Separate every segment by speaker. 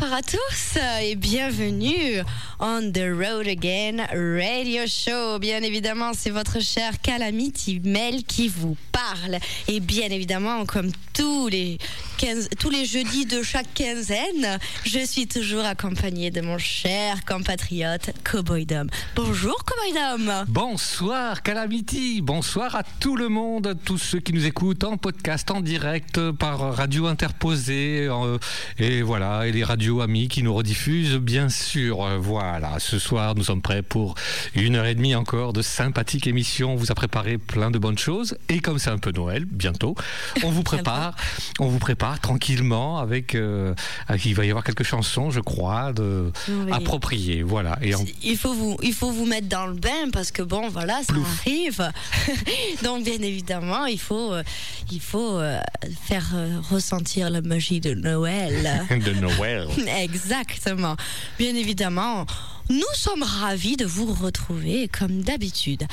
Speaker 1: Bonsoir à tous et bienvenue on the road again radio show. Bien évidemment, c'est votre cher Calamity Mel qui vous parle. Et bien évidemment, comme tous les 15, tous les jeudis de chaque quinzaine, je suis toujours accompagnée de mon cher compatriote Cowboy Dom. Bonjour Cowboy Dom.
Speaker 2: Bonsoir Calamity. Bonsoir à tout le monde, tous ceux qui nous écoutent en podcast, en direct, par radio interposée. euh, et voilà, et les radios amis qui nous rediffusent, bien sûr. Voilà, ce soir, nous sommes prêts pour une heure et demie encore de sympathique émission. On vous a préparé plein de bonnes choses. Et comme c'est un peu Noël, bientôt, on vous prépare, on vous prépare tranquillement avec, euh, avec- il va y avoir quelques chansons, je crois, de,
Speaker 1: Oui.
Speaker 2: appropriées. Voilà. Et
Speaker 1: Il faut vous, il faut vous mettre dans le bain parce que bon, voilà, ça arrive. Donc bien évidemment, il faut, euh, il faut euh, faire ressentir la magie de Noël.
Speaker 2: de Noël.
Speaker 1: Exactement. Bien évidemment, nous sommes ravis de vous retrouver comme d'habitude.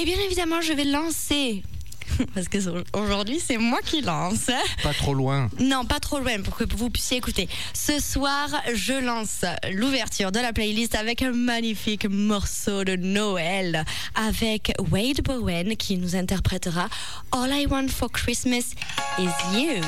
Speaker 1: Et bien évidemment, je vais lancer. Parce que aujourd'hui, c'est moi qui lance.
Speaker 2: Pas trop loin.
Speaker 1: Non, pas trop loin pour que vous puissiez écouter. Ce soir, je lance l'ouverture de la playlist avec un magnifique morceau de Noël avec Wade Bowen qui nous interprétera All I Want for Christmas is You.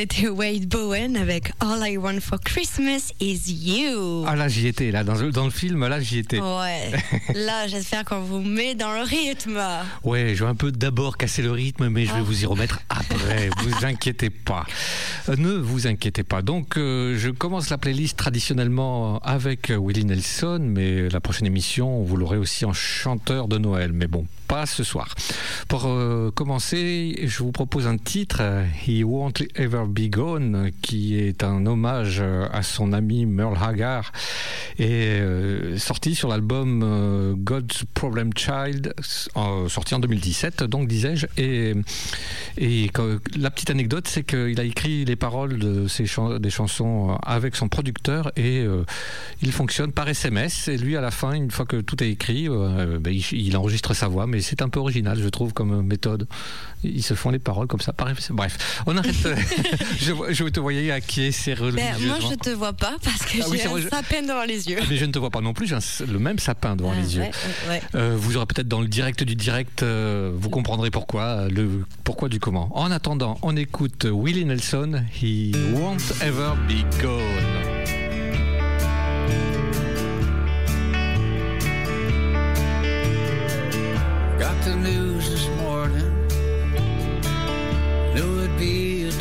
Speaker 1: C'était Wade Bowen avec All I Want for Christmas is You.
Speaker 2: Ah là, j'y étais. Là, dans le, dans le film, là, j'y étais.
Speaker 1: Ouais, là j'espère qu'on vous met dans le rythme.
Speaker 2: Ouais, je vais un peu d'abord casser le rythme, mais je vais
Speaker 1: Ah.
Speaker 2: vous y remettre après. vous inquiétez pas. Euh, Ne vous inquiétez pas. Donc, euh, je commence la playlist traditionnellement avec Willie Nelson, mais la prochaine émission, vous l'aurez aussi en chanteur de Noël. Mais bon, pas ce soir. Pour euh, commencer, je vous propose un titre, He Won't Ever Be Gone, qui est un hommage euh, à son ami Merle Haggard et euh, sorti sur l'album euh, God's Problem Child, sorti en 2017, donc disais-je. Et, la petite anecdote, c'est qu'il a écrit les paroles de des chansons avec son producteur et il fonctionne par SMS. Et lui, à la fin, une fois que tout est écrit, ben, il enregistre sa voix, mais c'est un peu original, je trouve, comme méthode. Ils se font les paroles comme ça. Bref, on arrête. je, je te voyais acquiescer
Speaker 1: Ben,
Speaker 2: religieusement.
Speaker 1: moi je te vois pas parce que
Speaker 2: Ah oui,
Speaker 1: j'ai
Speaker 2: vrai,
Speaker 1: un
Speaker 2: je-
Speaker 1: sapin devant les yeux.
Speaker 2: Mais je ne te vois pas non plus, j'ai un- le même sapin devant
Speaker 1: Ah,
Speaker 2: les yeux.
Speaker 1: ouais, ouais, ouais.
Speaker 2: Euh, vous aurez peut-être dans le direct du direct, euh, vous comprendrez pourquoi, euh, le pourquoi du comment. En attendant, on écoute Willie Nelson, He Won't Ever Be Gone.
Speaker 3: Got the news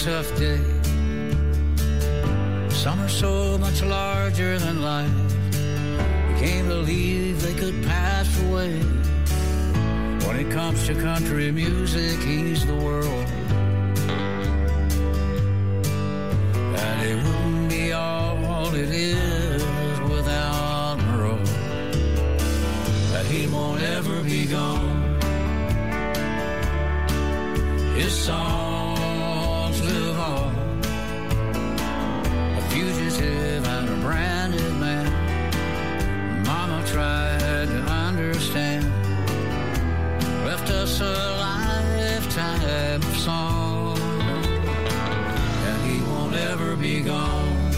Speaker 3: tough day. Some are so much larger than life. You can't believe they could pass away. When it comes to country music, he's the world. And it wouldn't be all it is without Merle that he won't ever be gone. His songs tried to understand, left us a lifetime of song, and he won't ever be gone.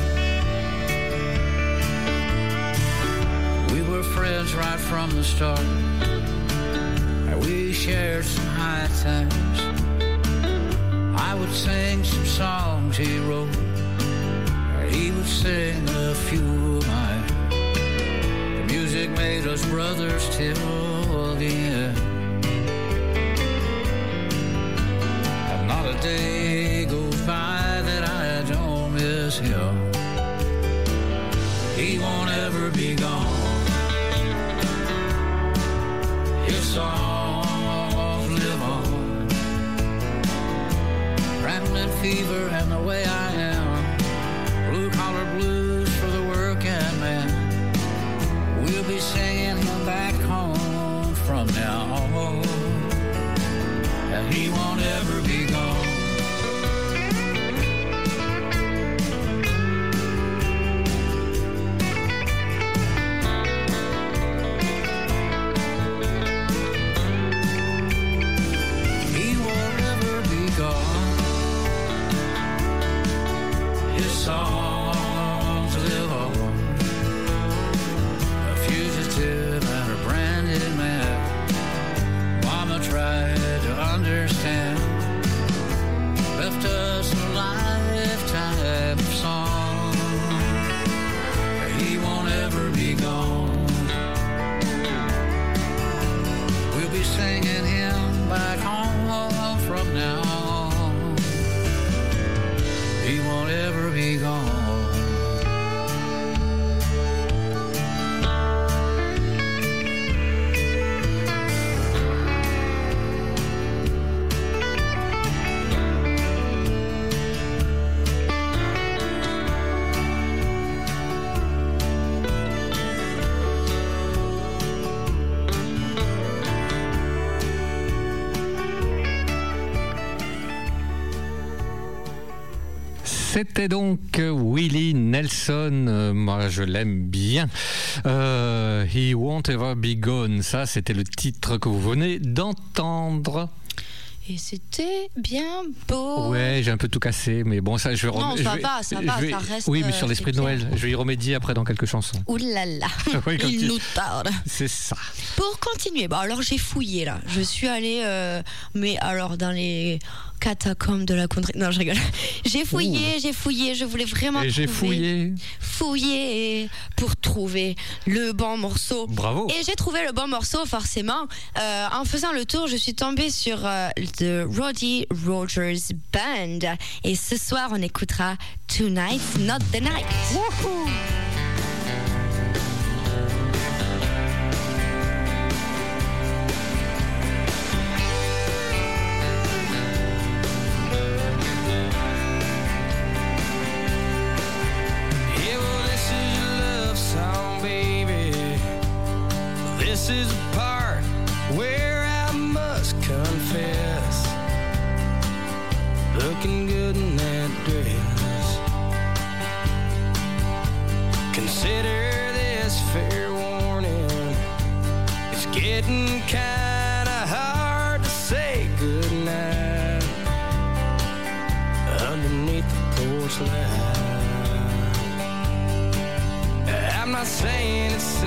Speaker 3: We were friends right from the start. And we shared some high times. I would sing some songs he wrote. and He would sing a few of mine. Music made us brothers till the end. And not a day goes by that I don't miss him. He won't ever be gone. His songs live on. Rambling fever and the way I
Speaker 2: C'était donc Willie Nelson. Euh, moi, je l'aime bien. Euh, He Won't Ever Be Gone. Ça, c'était le titre que vous venez d'entendre.
Speaker 1: Et c'était bien beau.
Speaker 2: Ouais, j'ai un peu tout cassé, mais bon, ça, je vais.
Speaker 1: Non, ça
Speaker 2: je vais-
Speaker 1: va, ça va,
Speaker 2: vais-
Speaker 1: ça reste,
Speaker 2: Oui, mais
Speaker 1: euh,
Speaker 2: sur l'esprit de Noël,
Speaker 1: bien.
Speaker 2: je vais y remédier après dans quelques chansons.
Speaker 1: Ouh là là,
Speaker 2: Oui, comme
Speaker 1: il
Speaker 2: tu-
Speaker 1: nous tarde.
Speaker 2: C'est ça.
Speaker 1: Pour continuer, bon alors j'ai fouillé là. Je suis allée, euh, mais alors dans les catacombes de la contrée. Non, je rigole. J'ai fouillé, j'ai fouillé, je voulais vraiment
Speaker 2: Et j'ai fouillé.
Speaker 1: fouillé pour trouver le bon morceau.
Speaker 2: Bravo.
Speaker 1: Et j'ai trouvé le bon morceau, forcément. Euh, en faisant le tour, je suis tombée sur euh, The Roddy Rogers Band. Et ce soir, on écoutera Tonight's Not the Night.
Speaker 4: Not saying it's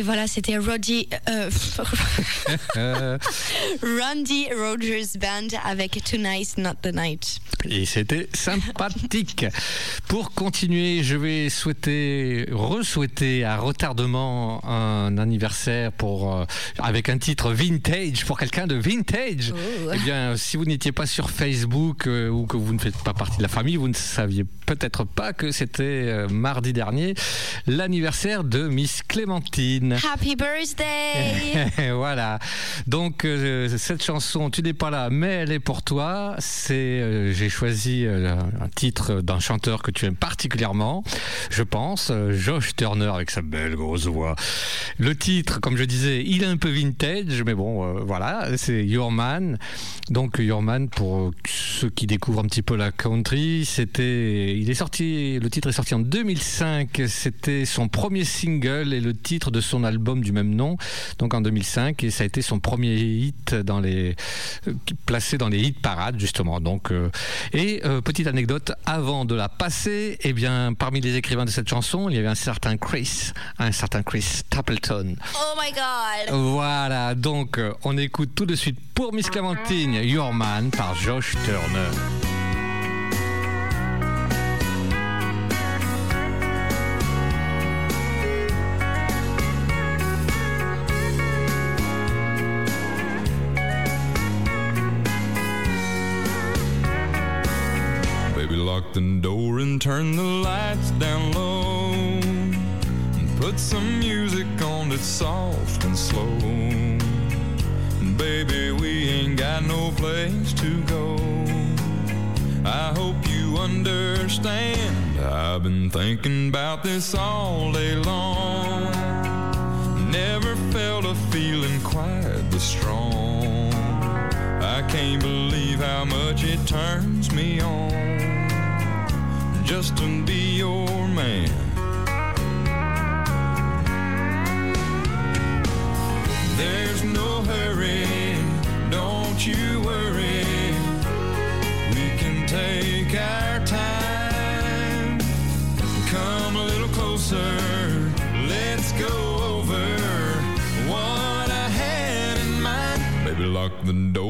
Speaker 1: Et voilà, c'était Roddy, euh, Randy Rogers Band avec Tonight's Not the Night.
Speaker 2: Et c'était sympathique. Pour continuer, je vais souhaiter, re-souhaiter à retardement un anniversaire pour, euh, avec un titre vintage, pour quelqu'un de vintage.
Speaker 1: Oh.
Speaker 2: Eh bien, si vous n'étiez pas sur Facebook euh, ou que vous ne faites pas partie de la famille, vous ne saviez peut-être pas que c'était euh, mardi dernier l'anniversaire de Miss Clémentine.
Speaker 1: Happy birthday!
Speaker 2: voilà. Donc euh, cette chanson, tu n'es pas là, mais elle est pour toi. C'est, euh, j'ai choisi euh, un titre d'un chanteur que tu particulièrement, je pense, euh, Josh Turner avec sa belle grosse voix. Le titre, comme je disais, il est un peu vintage, mais bon, euh, voilà, c'est Your Man. Donc Your Man, pour ceux qui découvrent un petit peu la country, c'était, il est sorti, le titre est sorti en 2005. C'était son premier single et le titre de son album du même nom, donc en 2005, et ça a été son premier hit dans les, euh, placé dans les hit parades justement. Donc, et petite anecdote, avant de la passer, eh bien, parmi les écrivains de cette chanson, il y avait un certain Chris, un certain Chris Stapleton.
Speaker 1: Oh my god!
Speaker 2: Voilà, donc euh, on écoute tout de suite pour Miss Clémentine, Your Man par Josh Turner.
Speaker 5: The door and turn the lights down low. And put some music on that's soft and slow. And baby, we ain't got no place to go. I hope you understand. I've been thinking about this all day long. Never felt a feeling quite this strong. I can't believe how much it turns me on just to be your man. There's no hurry, don't you worry. We can take our time. Come a little closer, let's go over what I had in mind. Baby, lock the door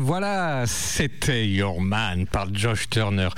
Speaker 2: voilà, c'était Your Man par Josh Turner.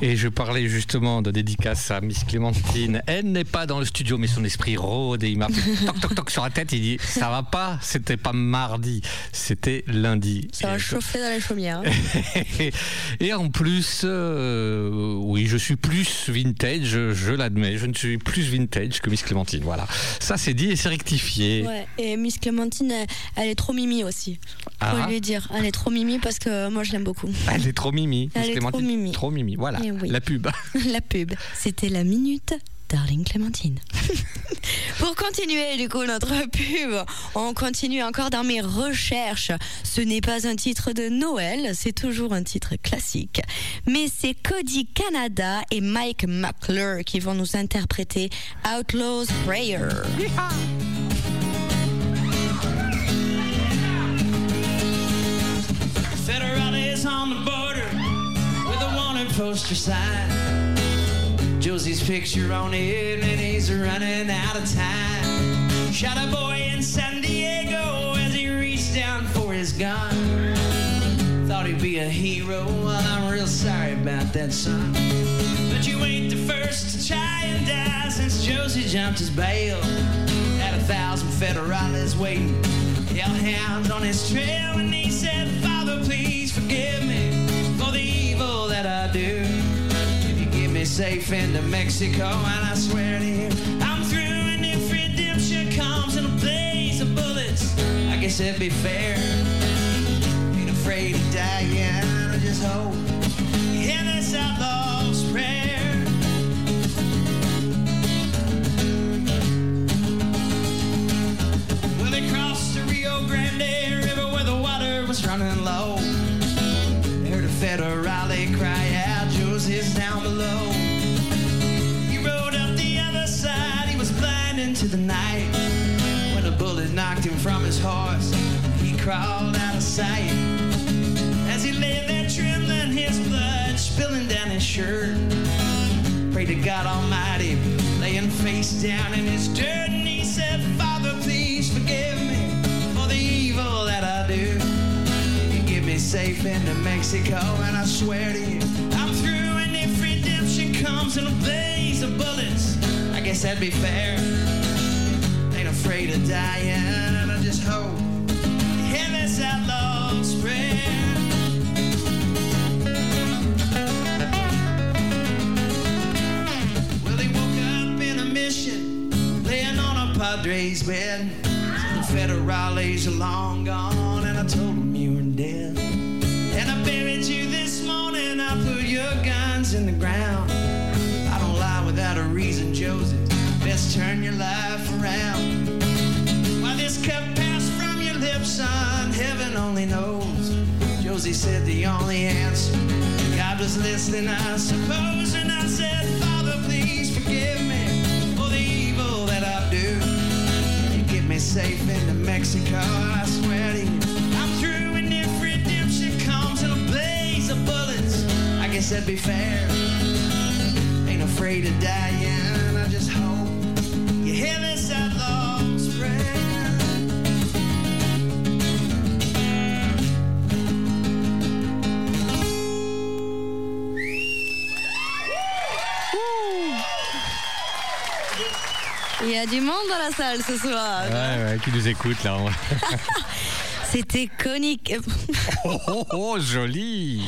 Speaker 2: Et je parlais justement de dédicace à Miss Clémentine. Elle n'est pas dans le studio, mais son esprit rôde et il m'a fait toc toc toc sur la tête. Il dit Ça va pas C'était pas mardi, c'était lundi.
Speaker 1: Ça va chauffer dans les chaumières. hein.
Speaker 2: Et en plus, euh, oui, je suis plus vintage, je, je l'admets. Je ne suis plus vintage que Miss Clémentine. Voilà. Ça, c'est dit et c'est rectifié.
Speaker 1: Ouais, et Miss Clémentine, elle, elle est trop mimi aussi. Faut
Speaker 2: Ah.
Speaker 1: lui dire, elle est trop mimi parce que moi je l'aime beaucoup.
Speaker 2: Elle est trop mimi.
Speaker 1: Elle est trop mimi.
Speaker 2: Trop mimi. Voilà.
Speaker 1: Eh oui.
Speaker 2: La pub.
Speaker 1: la pub, c'était la minute. Darling Clémentine. Pour continuer du coup notre pub, on continue encore dans mes recherches. Ce n'est pas un titre de Noël, c'est toujours un titre classique. Mais c'est Cody Canada et Mike McClure qui vont nous interpréter Outlaw's Prayer.
Speaker 6: On the border with a wanted poster sign. Josie's picture on it, and he's running out of time. Shot a boy in San Diego as he reached down for his gun. Thought he'd be a hero, well, I'm real sorry about that, son. But you ain't the first to try and die since Josie jumped his bail. Had a thousand federales waiting, hellhounds on his trail, and he said, Father, please forgive me for the evil that I do. If you get me safe into Mexico, and I swear to you, I'm through, and if redemption comes in a blaze of bullets, I guess that'd be fair. Ain't afraid to die, yeah, I just hope. hear this outlaw's prayer. Well, they crossed the Rio Grande River where the water was running low. A federale cry out, Josie's down below. He rode up the other side, he was blind into the night. When a bullet knocked him from his horse, he crawled out of sight. As he lay there trembling, his blood spilling down his shirt. Pray to God Almighty, laying face down in his dirt, and he said, Father, please forgive me for the evil that I do. Safe into Mexico, and I swear to you, I'm through, and if redemption comes in a blaze of bullets, I guess that'd be fair. Ain't afraid of dying, I just hope you hear this outlaw's prayer. Well, he woke up in a mission, laying on a Padre's bed. The federales are long gone, and I told him you were dead. I put your guns in the ground. I don't lie without a reason, Joseph. Best turn your life around. Why this cup passed from your lips, son, heaven only knows. Josie said the only answer, God was listening, I suppose. And I said, Father, please forgive me for the evil that I do. You get me safe into Mexico, I swear to you. Guess that'd be fair. Ain't afraid of dying, I just hope you hear this outlaw's prayer.
Speaker 1: Il y a du monde dans la salle ce soir.
Speaker 2: Ouais, ouais, qui nous écoute là.
Speaker 1: C'était Connie...
Speaker 2: Oh, oh, oh, joli.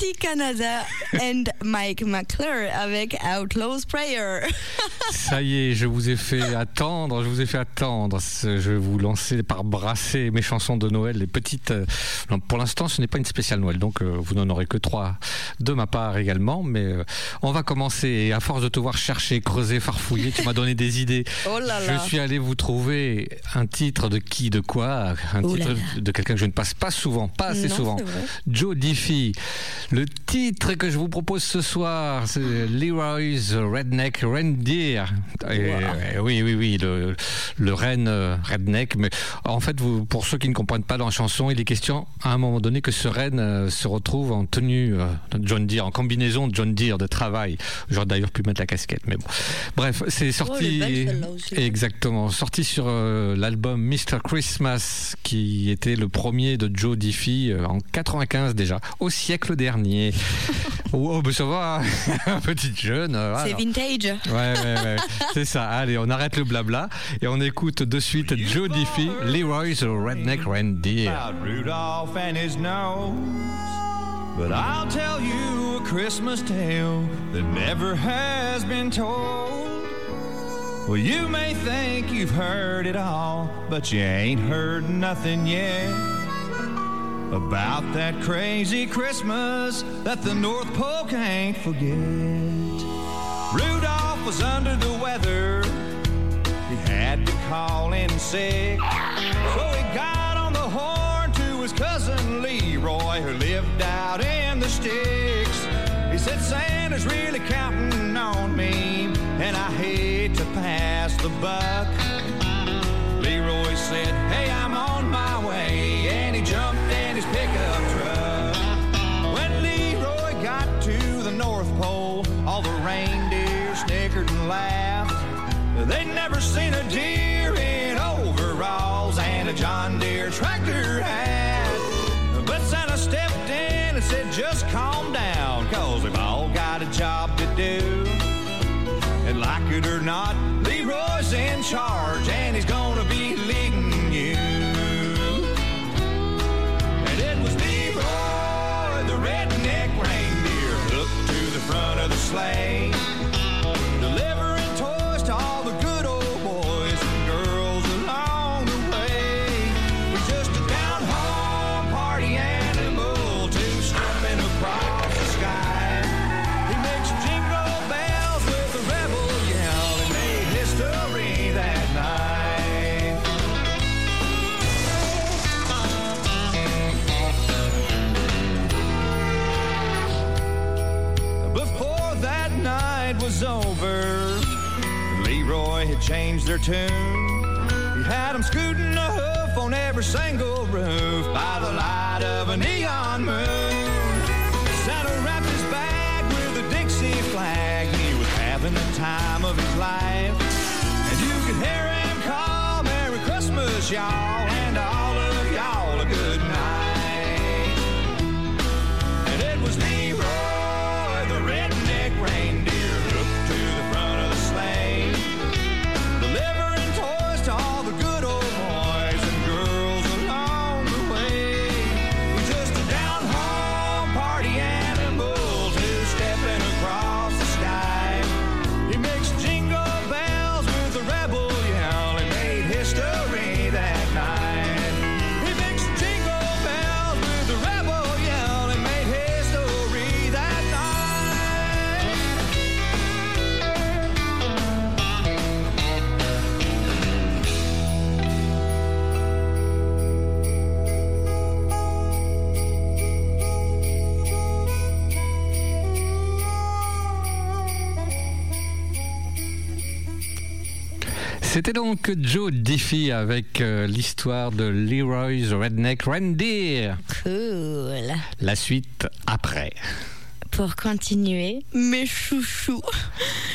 Speaker 1: Cody Canada and Mike McClure avec Outlaw's Prayer.
Speaker 2: Ça y est, je vous ai fait attendre, je vous ai fait attendre. Je vais vous lancer par brasser mes chansons de Noël, les petites. euh, non, pour l'instant, ce n'est pas une spéciale Noël, donc euh, vous n'en aurez que trois de ma part également. Mais euh, on va commencer. Et à force de te voir chercher, creuser, farfouiller, tu m'as donné des idées.
Speaker 1: Oh là là.
Speaker 2: Je suis allé vous trouver un titre de qui, de quoi Un
Speaker 1: Oh là
Speaker 2: titre de quelqu'un que je ne passe pas souvent, pas assez
Speaker 1: Non,
Speaker 2: souvent. Joe Diffie. Le titre que je vous propose ce soir, c'est Leroy's Redneck Reindeer. Et, euh, oui, oui, oui, le, le euh, redneck. Mais en fait, vous, pour ceux qui ne comprennent pas dans la chanson, il est question à un moment donné que ce renne euh, se retrouve en tenue John Deere, en combinaison de John Deere de travail. J'aurais d'ailleurs pu mettre la casquette, mais bon. Bref, c'est sorti.
Speaker 1: Oh, aussi.
Speaker 2: Exactement, sorti sur euh, l'album Mr. Christmas, qui était le premier de Joe Diffie euh, en 95 déjà, au siècle dernier. oh, ben ça va, hein. petite jeune. euh,
Speaker 1: C'est vintage.
Speaker 2: Ouais, ouais, ouais. c'est ça. Allez, on arrête le blabla et on écoute de suite Joe Diffie, Leroy's Redneck Reindeer.
Speaker 5: Rudolph and his nose. But I'll tell you a Christmas tale that never has been told. Well, you may think you've heard it all, but you ain't heard nothing yet about that crazy Christmas that the North Pole can't forget. Rudolph was under the weather. He had to call in sick. So he got on the horn to his cousin Leroy, who lived out in the sticks. He said, Santa's really counting on me, and I hate to pass the buck. Leroy said, Hey, all the reindeer snickered and laughed. They'd never seen a deer in overalls and a John Deere tractor hat. But Santa stepped in and said, just calm down, cause we've all got a job to do. And like it or not, Leroy's in charge and he's gonna Changed their tune. He had them scooting a hoof on every single roof by the light of a neon moon. Santa wrapped his bag with a Dixie flag. He was having the time of his life. And you could hear him call Merry Christmas, y'all,
Speaker 2: C'était donc Joe Diffie avec euh, l'histoire de Leroy's Redneck Reindeer.
Speaker 1: Cool.
Speaker 2: La suite après.
Speaker 1: Pour continuer, mes chouchous,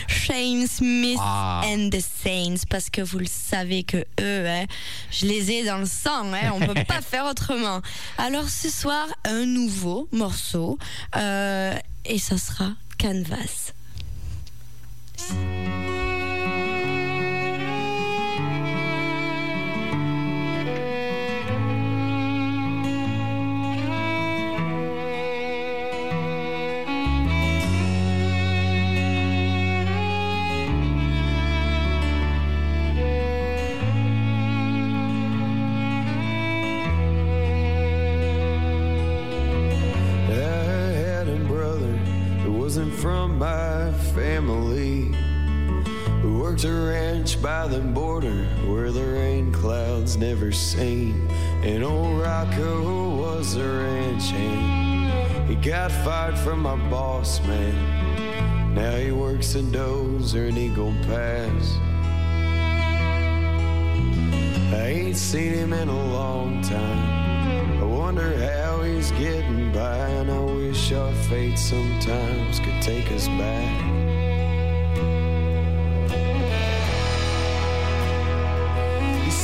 Speaker 1: Shane Smith
Speaker 2: Ah.
Speaker 1: and the Saints, parce que vous le savez que eux, hein, je les ai dans le sang, hein, on peut pas faire autrement. Alors ce soir, un nouveau morceau, euh, et ça sera Canvas.
Speaker 7: Border where the rain clouds never seen. And old Rocco was a ranch hand. He got fired from my boss, man. Now he works in Dozer and Eagle Pass. I ain't seen him in a long time. I wonder how he's getting by, and I wish our fate sometimes could take us back.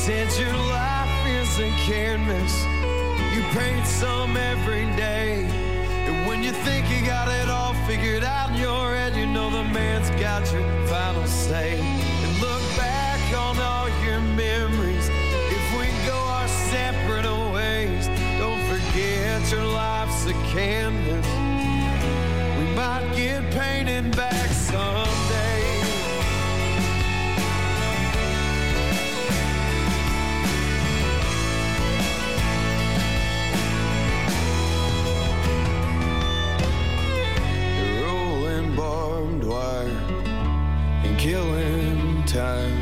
Speaker 7: Said your life is a canvas. You paint some every day. And when you think you got it all figured out in your head, you know the man's got your final say. And look back on all your memories. If we go our separate ways, don't forget your life's a canvas. We might get painted back someday. Killing time.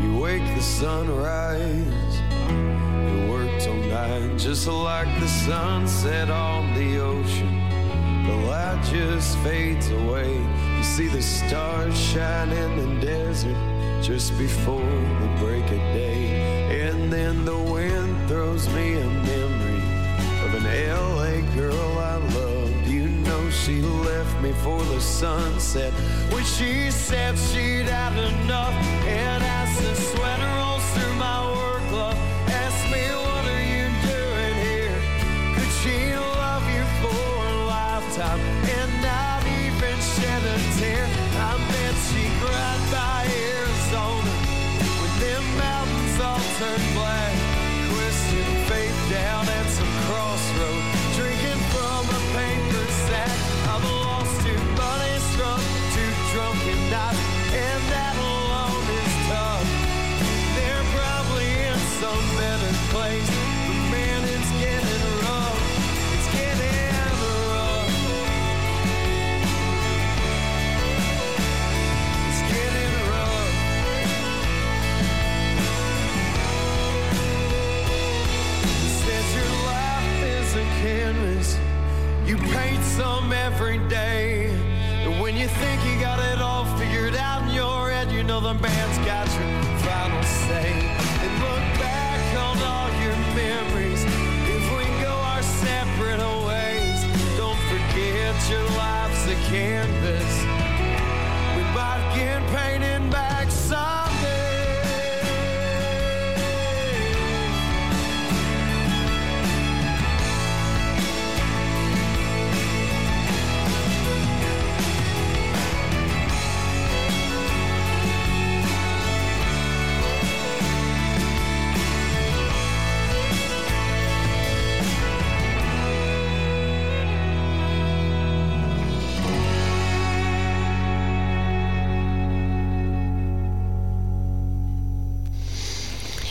Speaker 7: You wake the sunrise and work till night, just like the sunset on the ocean. The light just fades away. You see the stars shine in the desert just before the break of day. And then the wind throws me a memory of an LA girl she left me for the sunset when she said she'd had enough.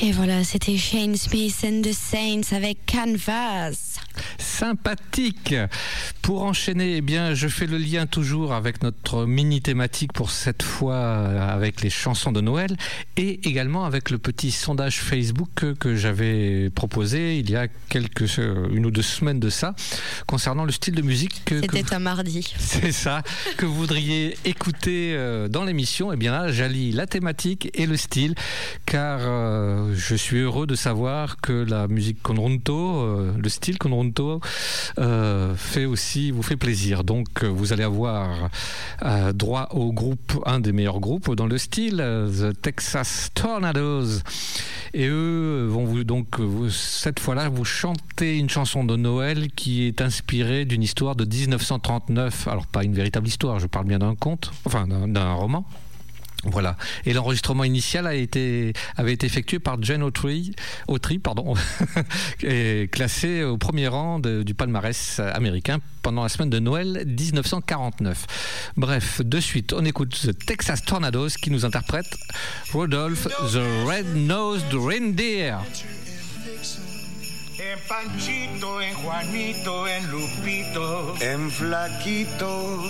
Speaker 1: Et voilà, c'était Shane Smith and the Saints avec Canvas.
Speaker 2: sympathique. Pour enchaîner, eh bien, je fais le lien toujours avec notre mini thématique pour cette fois euh, avec les chansons de Noël et également avec le petit sondage Facebook que, que j'avais proposé il y a quelques euh, une ou deux semaines de ça concernant le style de musique que, que
Speaker 1: C'était un mardi.
Speaker 2: c'est ça que vous voudriez écouter euh, dans l'émission. Et bien là, j'allie la thématique et le style, car euh, je suis heureux de savoir que la musique conjunto, euh, le style conjunto, euh, fait aussi vous fait plaisir. Donc, euh, vous allez avoir euh, droit au groupe, un des meilleurs groupes dans le style, euh, The Texas Tornadoes. Et eux vont vous donc vous- cette fois-là vous chanter une chanson de Noël qui est inspirée d'une histoire de 1939. Alors pas une véritable histoire, je parle bien d'un conte, enfin d'un d'un roman. Voilà. Et l'enregistrement initial a été, avait été effectué par Jane Autry, Autry pardon, et classé au premier rang de- du palmarès américain pendant la semaine de Noël 1949. Bref, de suite, on écoute The Texas Tornadoes qui nous interprète Rodolphe the Red-Nosed Reindeer.
Speaker 8: En Panchito, en Juanito, en Lupito.
Speaker 7: En flaquito.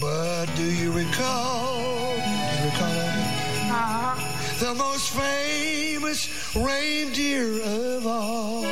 Speaker 8: But do you recall? Do you recall? Uh-huh. The most famous reindeer of all.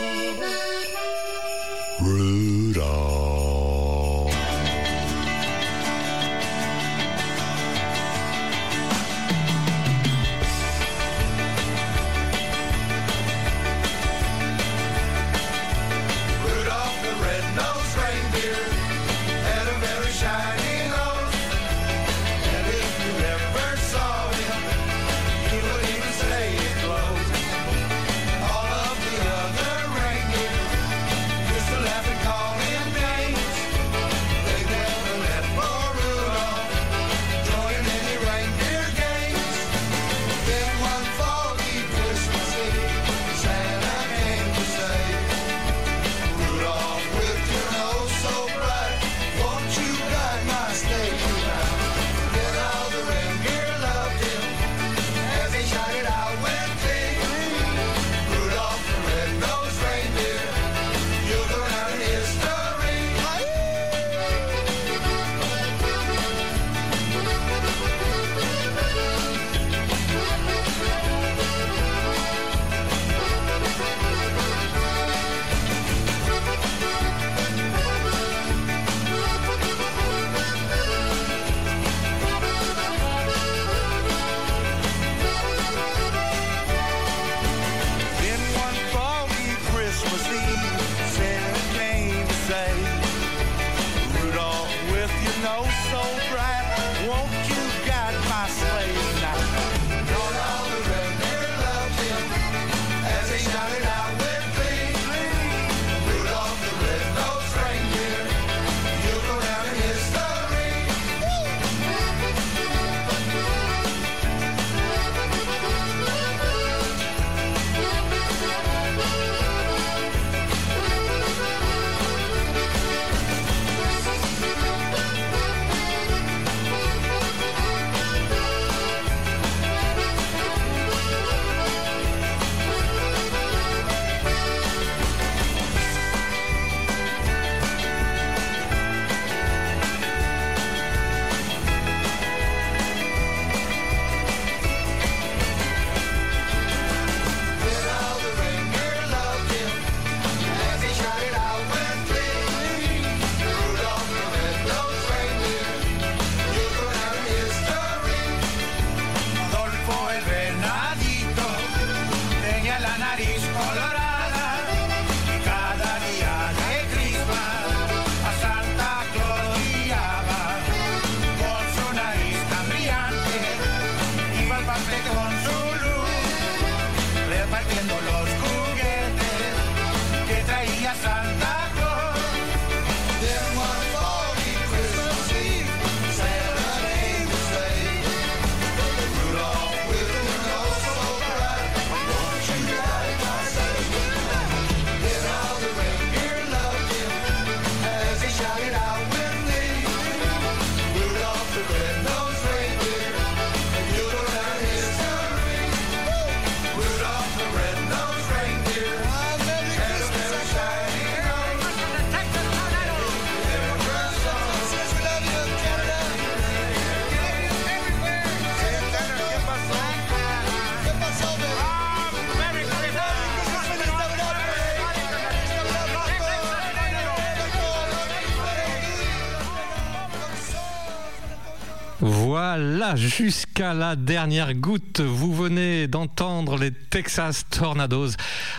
Speaker 2: Jusqu'à la dernière goutte, vous venez d'entendre les Texas Tornadoes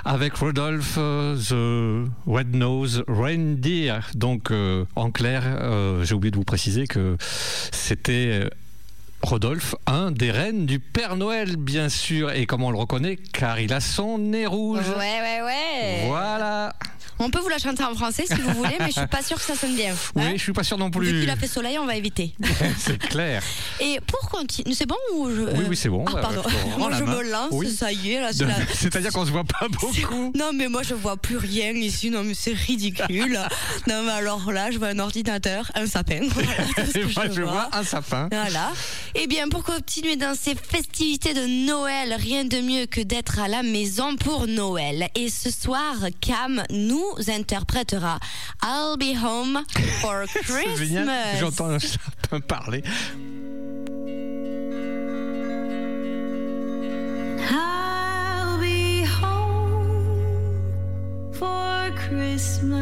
Speaker 2: avec Rodolphe euh, The Red-Nose Reindeer. Donc, euh, en clair, euh, j'ai oublié de vous préciser que c'était Rodolphe, un des reines du Père Noël, bien sûr. Et comment on le reconnaît Car il a son nez rouge.
Speaker 1: Ouais, ouais, ouais.
Speaker 2: Voilà.
Speaker 1: On peut vous la chanter en français si vous voulez, mais je suis pas sûre que ça sonne bien.
Speaker 2: Oui,
Speaker 1: Hein
Speaker 2: je suis pas sûr non plus.
Speaker 1: qu'il a fait soleil, on va éviter.
Speaker 2: C'est clair.
Speaker 1: Et pour continuer, c'est bon ou je...
Speaker 2: Oui, oui, c'est bon.
Speaker 1: Ah,
Speaker 2: Bah,
Speaker 1: pardon.
Speaker 2: je
Speaker 1: Moi, je
Speaker 2: main.
Speaker 1: me lance,
Speaker 2: Oui.
Speaker 1: ça y est, là, c'est la-
Speaker 2: C'est-à-dire qu'on se voit pas beaucoup.
Speaker 1: Non, mais moi, je vois plus rien ici. Non, mais c'est ridicule. non, mais alors là, je vois un ordinateur, un sapin. Voilà,
Speaker 2: Et moi, je vois un sapin.
Speaker 1: Voilà. Eh bien, pour continuer dans ces festivités de Noël, rien de mieux que d'être à la maison pour Noël. Et ce soir, Cam nous interprétera I'll Be Home for. Christmas.
Speaker 2: J'entends un sapin parler.
Speaker 9: I'll be home for Christmas.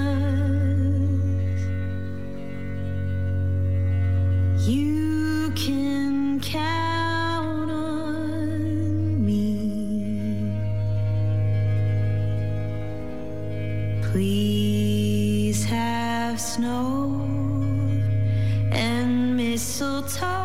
Speaker 9: You can count Please have snow and mistletoe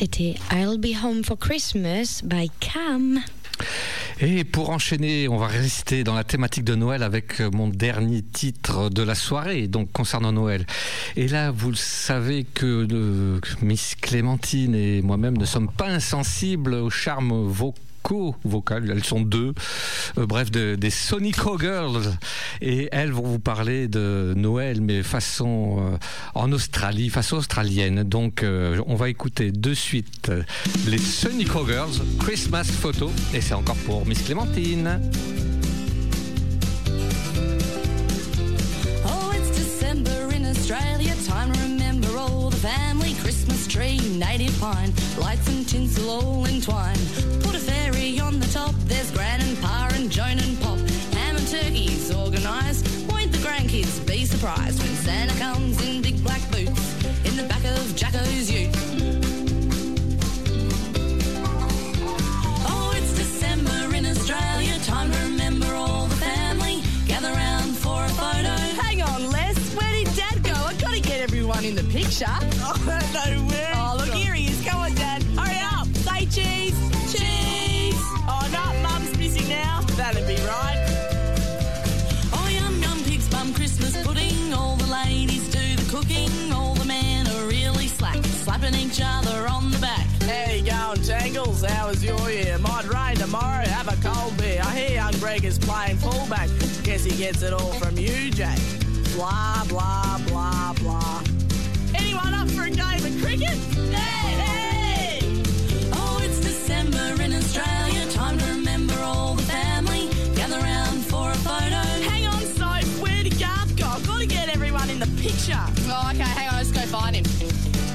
Speaker 1: C'était I'll Be Home for Christmas by Cam.
Speaker 2: Et pour enchaîner, on va rester dans la thématique de Noël avec mon dernier titre de la soirée, donc concernant Noël. Et là, vous le savez que euh, Miss Clémentine et moi-même ne sommes pas insensibles au charme vocaux vocales, elles sont deux, Euh, bref, de- des Sonico Girls. Et elles vont vous parler de Noël, mais façon euh, en Australie, façon australienne. Donc, euh, on va écouter de suite les Sonico Girls, Christmas Photo, et c'est encore pour Miss Clémentine.
Speaker 10: Oh, family. Christmas pine, lights and tinsel all entwined. Put a on the top. There's Gran and Pa and Joan and Pop. Ham and turkeys organised. Won't the grandkids be surprised when Santa comes in big black boots? in the back of Jacko's ute. Oh, it's December in Australia. Time to remember all the family. Gather round for a photo.
Speaker 11: Hang on, Les. Where did Dad go? I gotta get everyone in the picture. Oh, no tomorrow. Have a cold beer. I hear young Greg is playing fullback. Guess he gets it all from you, Jack. Blah, blah, blah, blah. Anyone up for a game of cricket? Hey, hey!
Speaker 10: Oh, it's December in Australia. Time to remember all the family. Gather round for a photo.
Speaker 11: Hang on, Soap. Where did Garth go? I've got to get everyone in the picture.
Speaker 12: Oh, okay, hang on, let's go find him.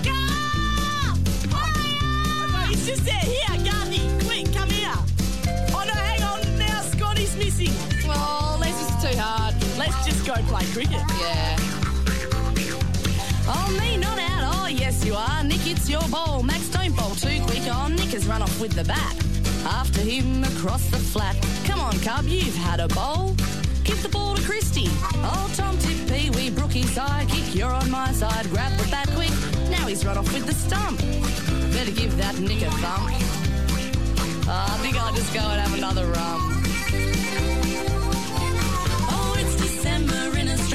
Speaker 11: Garth! Hurry up! He's just there. Here, Garthy. Scotty's missing.
Speaker 12: Oh, Les is too hard.
Speaker 11: Let's just go play cricket.
Speaker 12: Yeah.
Speaker 10: Oh, me not out. Oh, yes, you are. Nick, it's your ball. Max, don't bowl too quick. Oh, Nick has run off with the bat. After him across the flat. Come on, Cub, you've had a bowl. Give the ball to Christie. Oh, Tom Tip, Pee Wee, Brookie, sidekick. You're on my side. Grab the bat quick. Now he's run off with the stump. Better give that Nick a thump. Oh, I think I'll just go and have another rum.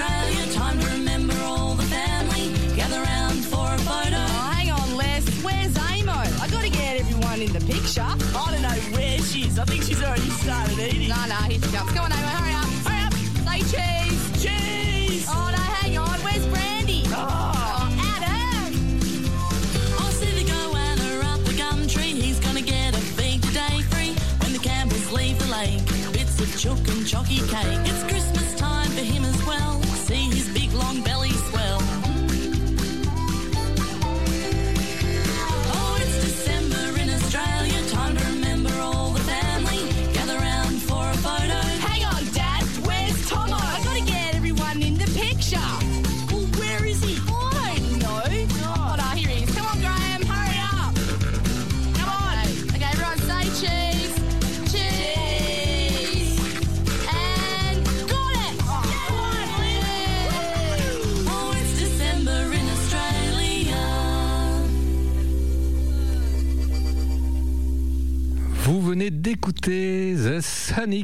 Speaker 10: Australia. Time to remember all the family. Gather round for a photo.
Speaker 11: Oh, hang on, Les. Where's Amo? I got to get everyone in the picture. I don't know where she is. I think she's already started eating.
Speaker 12: No, no, here she comes. Come on, Amo, hurry up.
Speaker 11: Hurry up.
Speaker 12: Say cheese.
Speaker 11: Cheese.
Speaker 12: Oh, no, hang on. Where's Brandy? Ah.
Speaker 11: Oh.
Speaker 12: Adam.
Speaker 10: Oh, see the goanna up the gum tree. He's gonna get a feed today free when the Campbells leave the lake. Bits of chook and chalky cake. It's Christmas time for him as
Speaker 11: well.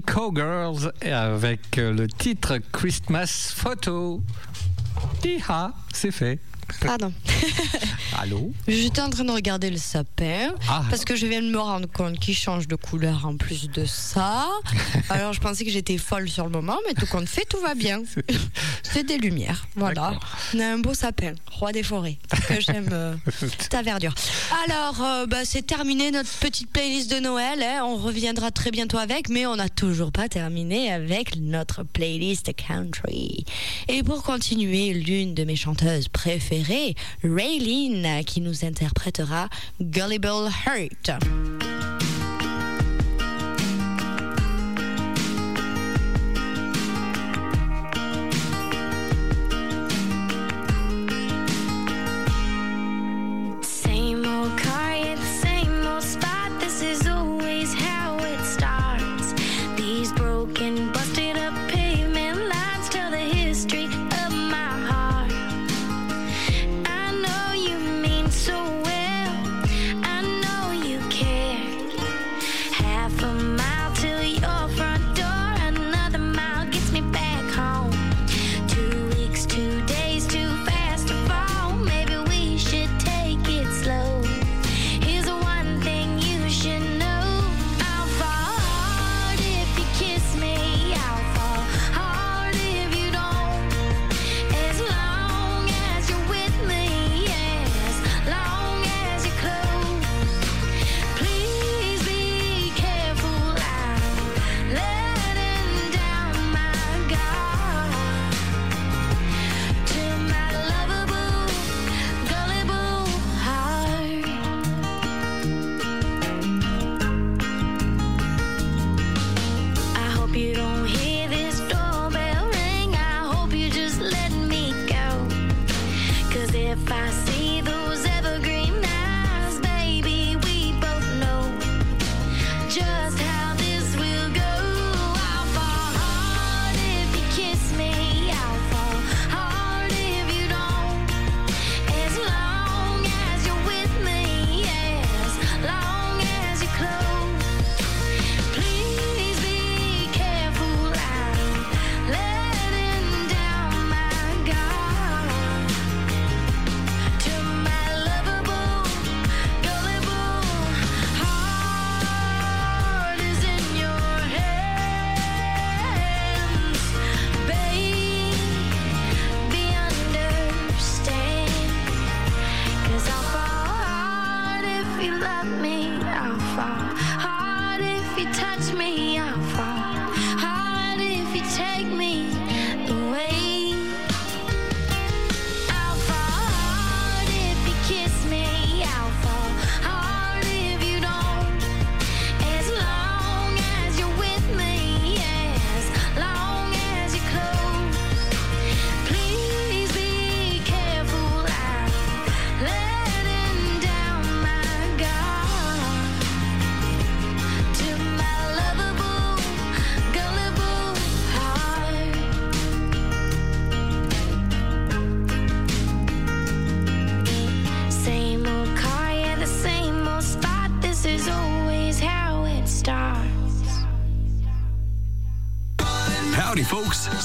Speaker 2: Cowgirls avec le titre Christmas Photo. Hi-ha, c'est fait.
Speaker 1: Pardon.
Speaker 2: Allô
Speaker 1: J'étais en train de regarder le sapin
Speaker 2: Ah.
Speaker 1: parce que je viens de me rendre compte qu'il change de couleur en plus de ça. Alors je pensais que j'étais folle sur le moment, mais tout compte fait, tout va bien. C'est des lumières, voilà. On a un beau sapin, roi des forêts, que j'aime euh, ta verdure. Alors, euh, bah, c'est terminé notre petite playlist de Noël. hein. On reviendra très bientôt avec, mais on n'a toujours pas terminé avec notre playlist country. Et pour continuer, l'une de mes chanteuses préférées, Raylene, qui nous interprétera Gullible Heart.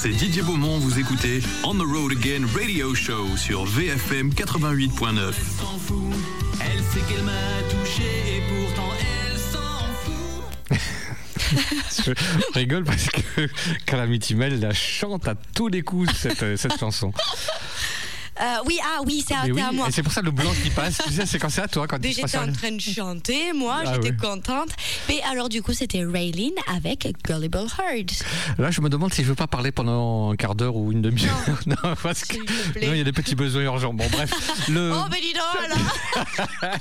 Speaker 13: C'est Didier Beaumont, vous écoutez On the Road Again Radio Show sur VFM 88.9.
Speaker 5: s'en fout. Elle sait qu'elle m'a touché et pourtant elle s'en fout.
Speaker 2: Je rigole parce que Calamity Mel la chante à tous les coups cette, cette chanson.
Speaker 1: Euh, oui, ah oui, c'est à,
Speaker 2: oui,
Speaker 1: à moi.
Speaker 2: c'est pour ça le blanc qui passe. Tu sais, c'est quand c'est à toi quand
Speaker 1: J'étais en train de chanter, moi,
Speaker 2: Ah
Speaker 1: j'étais
Speaker 2: oui.
Speaker 1: contente. Mais alors, du coup, c'était Raylene avec Gullible Heart.
Speaker 2: Là, je me demande si je veux pas parler pendant un quart d'heure ou une demi-heure. Non, parce que il y a des petits besoins urgents. Bon, bref. Le,
Speaker 1: Oh, mais dis donc, alors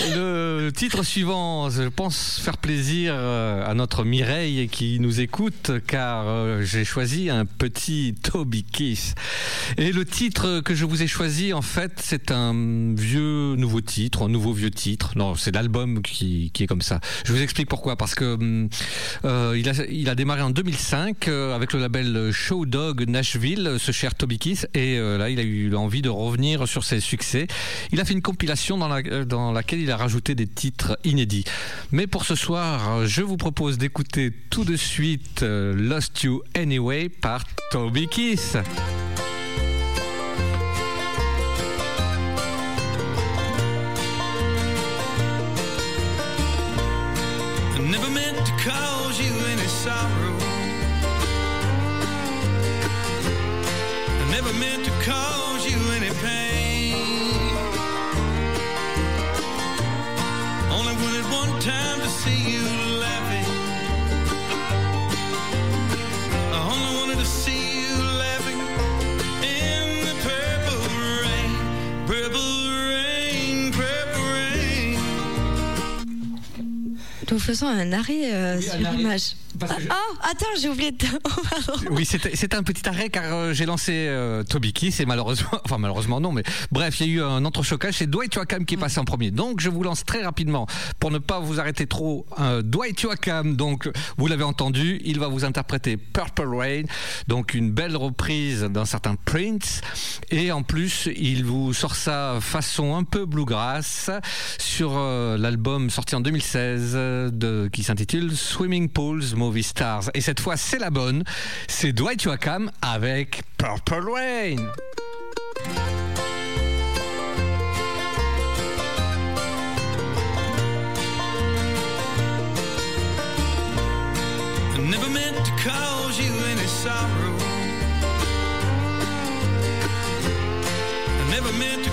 Speaker 2: le titre suivant, je pense faire plaisir euh, à notre Mireille qui nous écoute, car euh, j'ai choisi un petit Toby Kiss. Et le titre que je vous ai choisi, en fait, c'est un vieux nouveau titre, un nouveau vieux titre. Non, c'est l'album qui, est comme ça. Je vous explique pourquoi. Parce que hum, euh, il, a, démarré en 2005 euh, avec le label Show Dog Nashville, ce cher Toby Kiss. Et euh, là, il a eu envie de revenir sur ses succès. Il a fait une compilation dans, dans laquelle il a rajouté des titres inédits. Mais pour ce soir, je vous propose d'écouter tout de suite Lost You Anyway par Toby Kiss.
Speaker 1: Faisons un arrêt euh,
Speaker 2: Oui,
Speaker 1: sur
Speaker 2: arrêt.
Speaker 1: Image.
Speaker 2: Parce que je-
Speaker 1: Oh, attends, j'ai oublié de. Oh.
Speaker 2: Oui, c'était c'était un petit arrêt car euh, j'ai lancé euh, Toby Kiss et malheureusement, enfin malheureusement non, mais bref, il y a eu un entrechocage. C'est Dwight Yoakam qui est passé en premier. Donc je vous lance très rapidement pour ne pas vous arrêter trop. euh, Dwight Yoakam, donc vous l'avez entendu, il va vous interpréter Purple Rain, donc une belle reprise d'un certain Prince. Et en plus, il vous sort ça façon un peu bluegrass sur euh, l'album sorti en 2016 euh, de, qui s'intitule Swimming Pools Movie Stars. Et cette fois, c'est la bonne. C'est Dwight Yoakam avec Purple Rain.
Speaker 5: Never meant to cause you any sorrow. I never meant to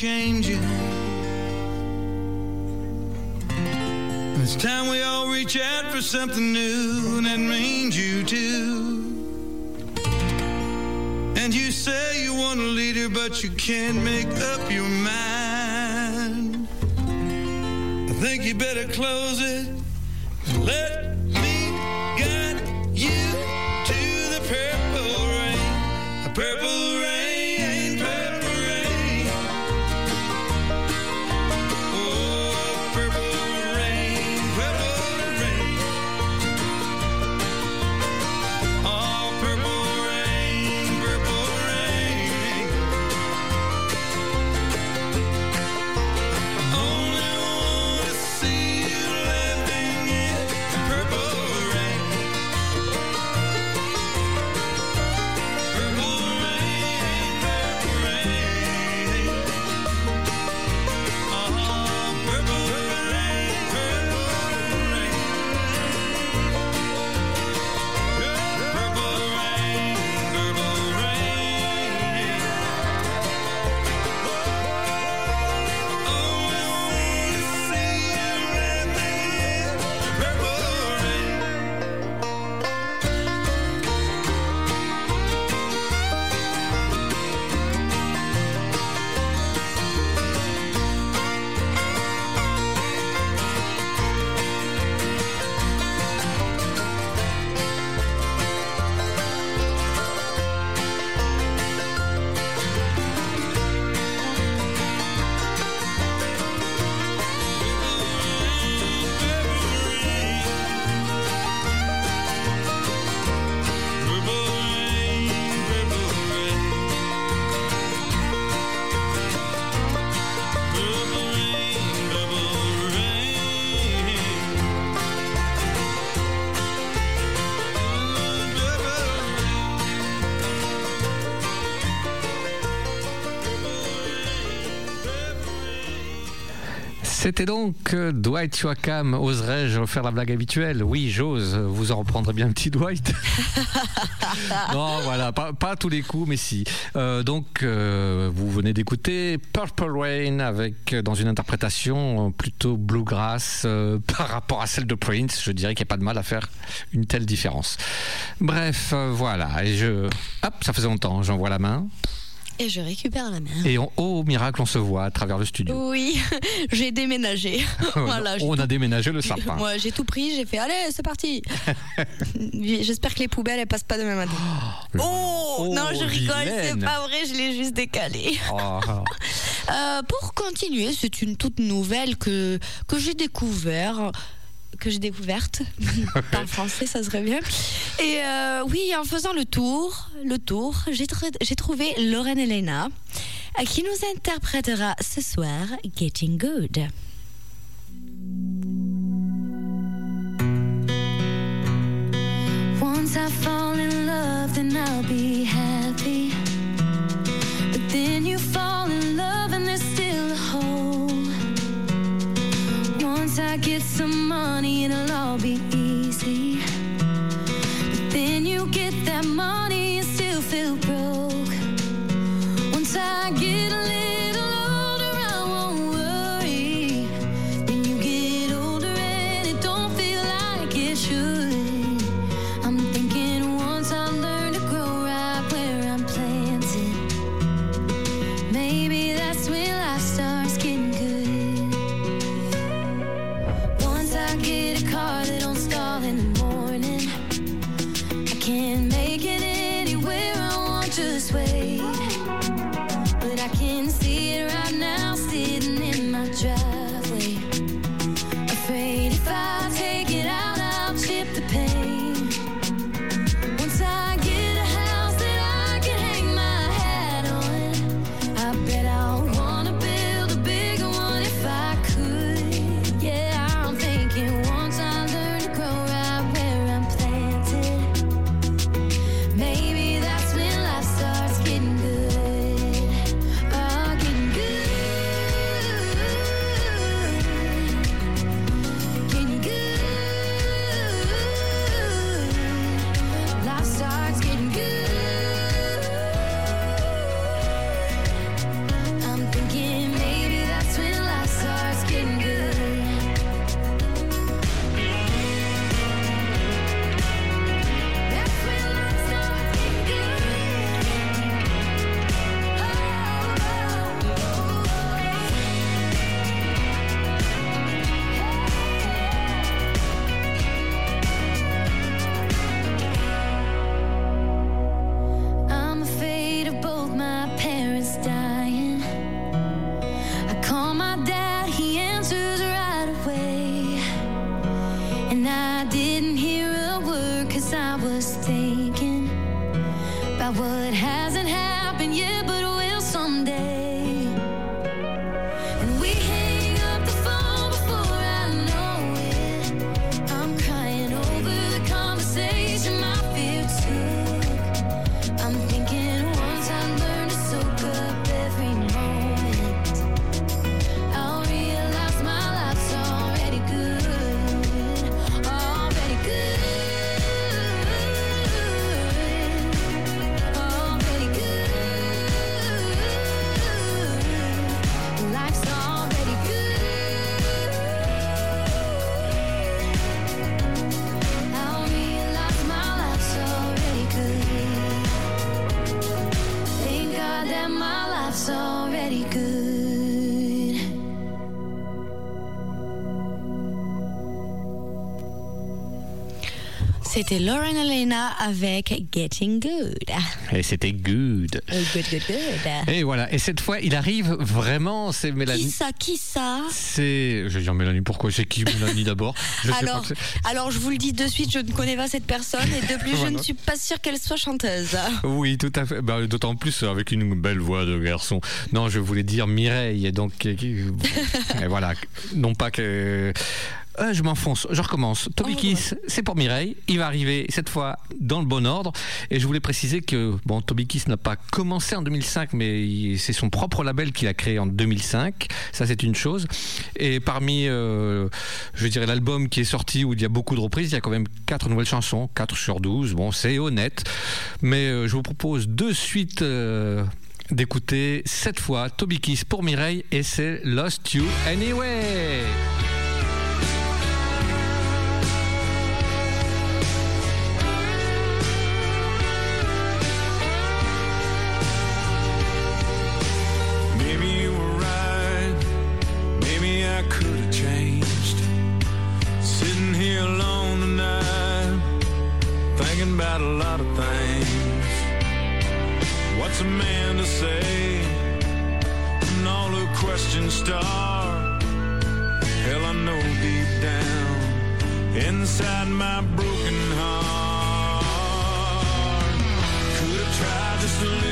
Speaker 5: changing. It's time we all reach out for something new and that means you too. And you say you want a leader, but you can't make up your mind. I think you better close it.
Speaker 2: C'était donc euh, Dwight Yoakam. Oserais-je faire la blague habituelle? Oui, j'ose. Vous en reprendrez bien un petit Dwight. non, voilà, pas, pas à tous les coups, mais si. Euh, donc, euh, vous venez d'écouter Purple Rain avec, dans une interprétation plutôt bluegrass euh, par rapport à celle de Prince. Je dirais qu'il n'y a pas de mal à faire une telle différence. Bref, voilà. Et je. Hop, ça faisait longtemps. J'envoie la main.
Speaker 1: Et je récupère la main.
Speaker 2: Et on- oh, miracle, on se voit à travers le studio.
Speaker 1: Oui, j'ai déménagé. voilà,
Speaker 2: on a déménagé le sapin.
Speaker 1: Moi, j'ai tout pris, j'ai fait allez, c'est parti. J'espère que les poubelles elles passent pas demain matin. Oh, non, je rigole, c'est pas vrai, je l'ai juste décalé.
Speaker 2: Oh.
Speaker 1: Euh, pour continuer, c'est une toute nouvelle que, que j'ai découvert. Que j'ai découverte. Par français, ça serait bien. Et euh, oui, en faisant le tour, le tour, j'ai tr- j'ai trouvé Lauren Elena euh, qui nous interprétera ce soir Getting Good.
Speaker 9: Once I fall in love, then I'll be happy. But then you fall in love, Once I get some money, it'll all be easy. But then you get that money and still feel broke. Once I get a little
Speaker 1: C'était Lauren Elena avec Getting Good.
Speaker 2: Et c'était good.
Speaker 1: Euh, Good, good, good.
Speaker 2: Et voilà. Et cette fois, il arrive vraiment. C'est Mélanie.
Speaker 1: Qui ça Qui ça?
Speaker 2: C'est. Je vais dire Mélanie. Pourquoi? C'est qui Mélanie d'abord? Je sais
Speaker 1: alors,
Speaker 2: pas
Speaker 1: alors, je vous le dis de suite, je ne connais pas cette personne et de plus, je ne suis pas sûre qu'elle soit chanteuse.
Speaker 2: Oui, tout à fait. Bah, D'autant plus avec une belle voix de garçon. Non, je voulais dire Mireille. Et donc, euh, et voilà. Non pas que. Euh, je m'enfonce, je recommence. Toby Kiss, c'est pour Mireille. Il va arriver cette fois dans le bon ordre. Et je voulais préciser que bon, Toby Kiss n'a pas commencé en 2005, mais c'est son propre label qu'il a créé en 2005. Ça, c'est une chose. Et parmi, euh, je dirais, l'album qui est sorti où il y a beaucoup de reprises, il y a quand même quatre nouvelles chansons, 4 sur 12. Bon, c'est honnête. Mais euh, je vous propose de suite. d'écouter cette fois Toby Kiss pour Mireille et c'est Lost You Anyway.
Speaker 5: Thinking about a lot of things. What's a man to say when all the questions start? Hell, I know deep down inside my broken heart. Could have tried just a little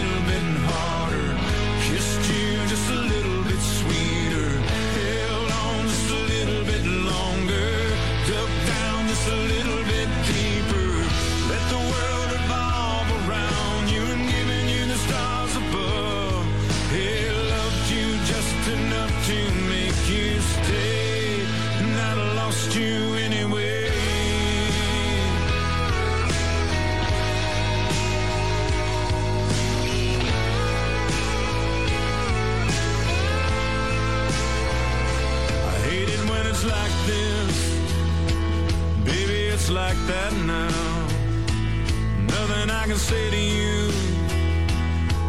Speaker 5: say to you.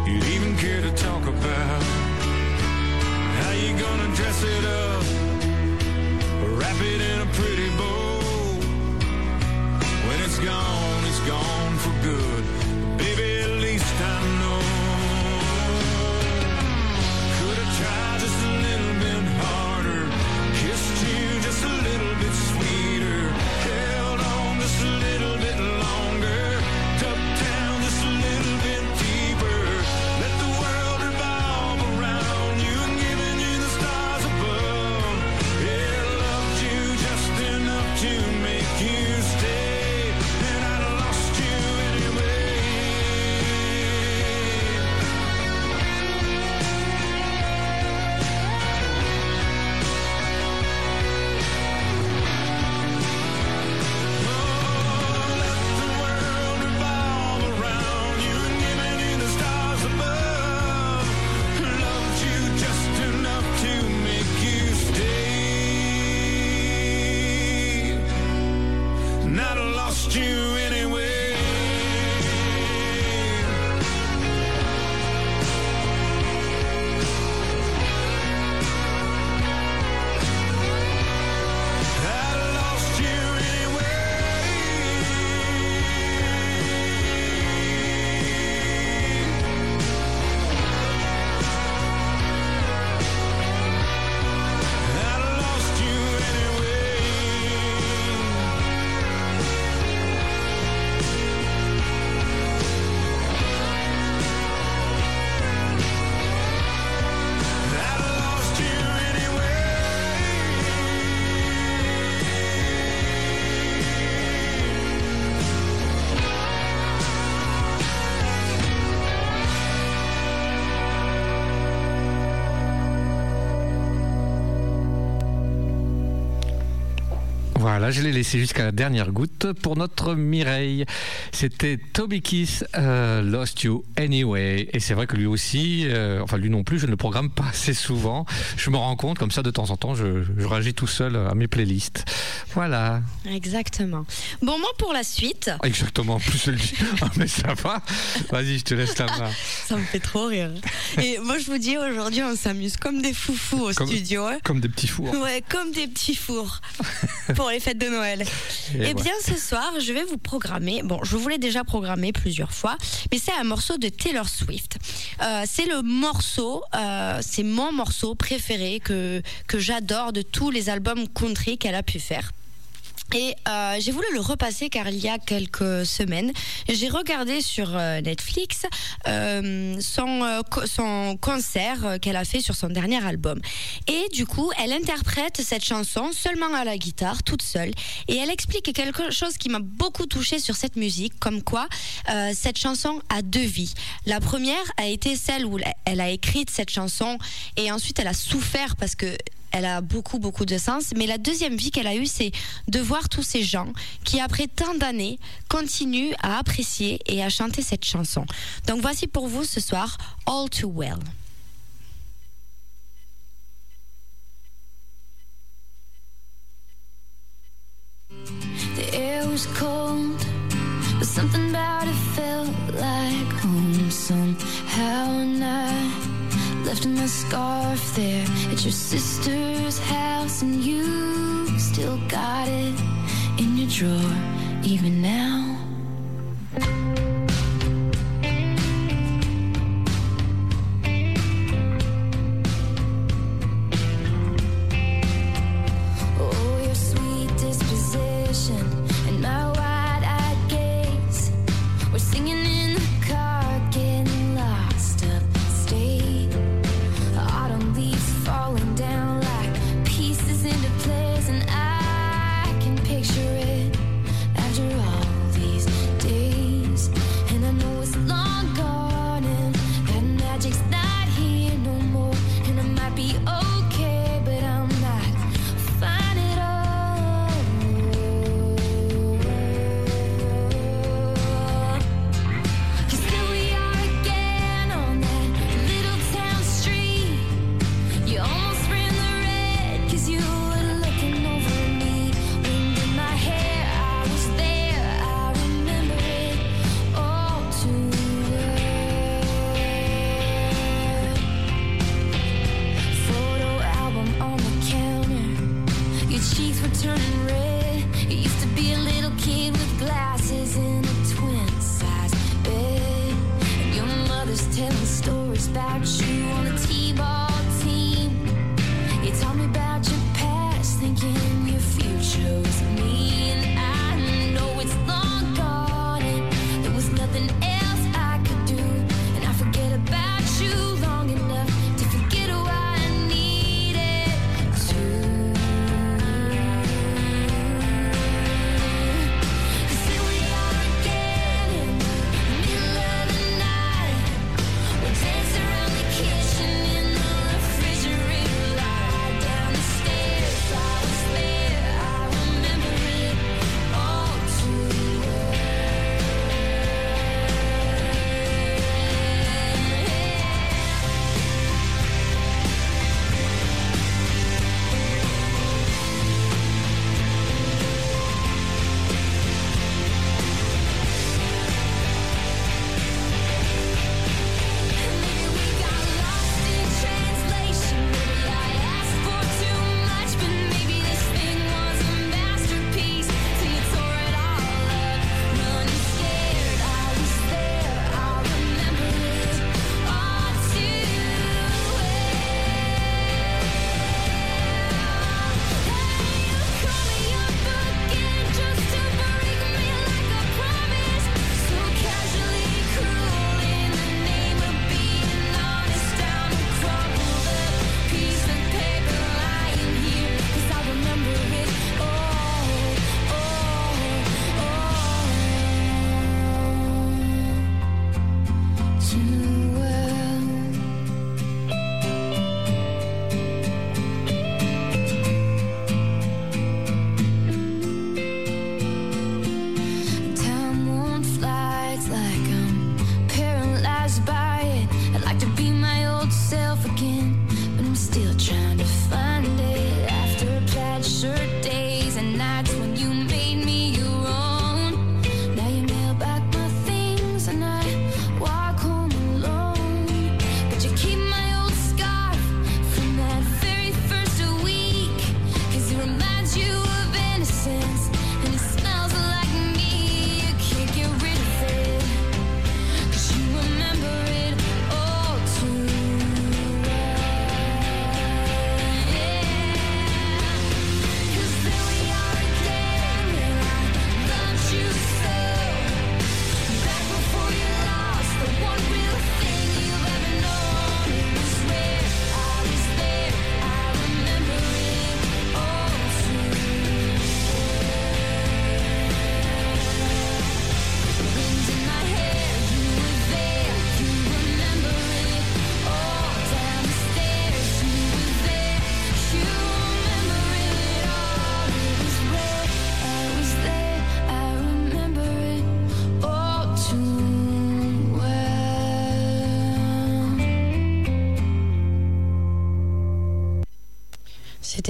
Speaker 5: You'd even care to talk about. How you gonna dress it up?
Speaker 2: Voilà, je l'ai laissé jusqu'à la dernière goutte pour notre Mireille. C'était Toby Kiss, euh, Lost You Anyway. Et c'est vrai que lui aussi, euh, enfin lui non plus, je ne le programme pas assez souvent. Je me rends compte, comme ça, de temps en temps, je, je réagis tout seul à mes playlists. Voilà,
Speaker 1: Exactement. Bon, moi pour la suite,
Speaker 2: exactement. En plus, je le dis. Ah, mais ça va. Vas-y, je te laisse la main.
Speaker 1: ça me fait trop rire. Et moi je vous dis, aujourd'hui on s'amuse comme des foufous au
Speaker 2: Comme-
Speaker 1: studio. hein.
Speaker 2: Comme des petits fours.
Speaker 1: Ouais, comme des petits fours pour les fêtes de Noël. Eh bien, ce soir, je vais vous programmer. Bon, je vous l'ai déjà programmé plusieurs fois, mais c'est un morceau de Taylor Swift. Euh, c'est le morceau, euh, c'est mon morceau préféré que, que j'adore de tous les albums country qu'elle a pu faire. Et euh, j'ai voulu le repasser car il y a quelques semaines, j'ai regardé sur euh, Netflix euh, son, euh, son concert euh, qu'elle a fait sur son dernier album. Et du coup, elle interprète cette chanson seulement à la guitare, toute seule. Et elle explique quelque chose qui m'a beaucoup touché sur cette musique, comme quoi cette chanson a deux vies. La première a été celle où elle a écrit cette chanson et ensuite elle a souffert parce que elle a beaucoup, beaucoup de sens. Mais la deuxième vie qu'elle a eue, c'est de voir tous ces gens qui, après tant d'années, continuent à apprécier et à chanter cette chanson. Donc voici pour vous ce soir All Too Well.
Speaker 9: The air was cold, but something about it felt like home somehow. Left in my scarf there at your sister's house, and you still got it in your drawer, even now.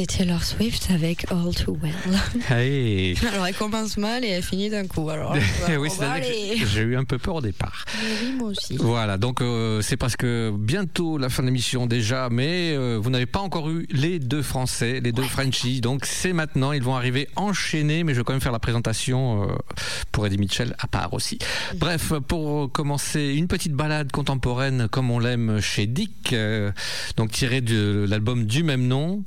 Speaker 1: C'était Taylor Swift avec All Too Well.
Speaker 2: Hey.
Speaker 1: Alors elle commence mal et elle finit d'un coup. Alors,
Speaker 2: oui, j'ai eu un peu peur au départ.
Speaker 1: Oui, moi aussi.
Speaker 2: Voilà, donc euh, c'est parce que bientôt la fin de l'émission déjà, mais euh, vous n'avez pas encore eu les deux Français, les deux Frenchies, donc c'est maintenant, ils vont arriver enchaînés, mais je vais quand même faire la présentation euh, pour Eddie Mitchell à part aussi. Bref, pour commencer, une petite balade contemporaine comme on l'aime chez Dick, donc tirée de l'album du même nom,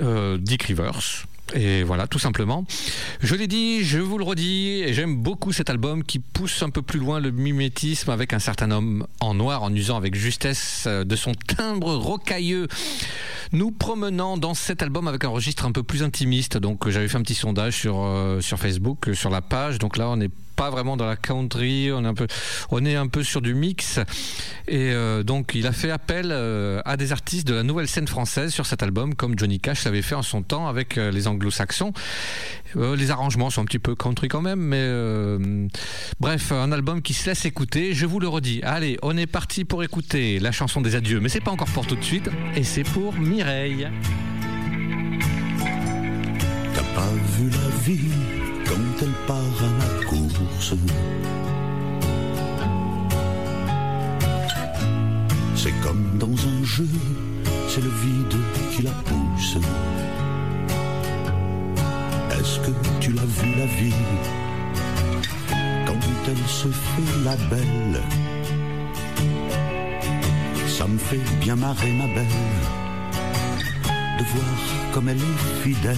Speaker 2: euh, Dick Rivers. Et voilà, tout simplement. Je l'ai dit, je vous le redis, et j'aime beaucoup cet album qui pousse un peu plus loin le mimétisme avec un certain homme en noir en usant avec justesse euh, de son timbre rocailleux. Nous promenant dans cet album avec un registre un peu plus intimiste. Donc j'avais fait un petit sondage sur, euh, sur Facebook, sur la page. Donc là, on n'est pas vraiment dans la country, on est un peu, sur du mix. Et euh, donc, il a fait appel euh, à des artistes de la nouvelle scène française sur cet album, comme Johnny Cash l'avait fait en son temps avec euh, les anglo-saxons. Les arrangements sont un petit peu country quand même, mais bref, un album qui se laisse écouter. Je vous le redis. Allez, on est parti pour écouter la chanson des adieux, mais c'est pas encore pour tout de suite, et c'est pour Mireille.
Speaker 14: T'as pas vu la vie quand elle part C'est comme dans un jeu, c'est le vide qui la pousse. Est-ce que tu l'as vu la vie? Quand elle se fait la belle Ça me fait bien marrer ma belle de voir comme elle est fidèle.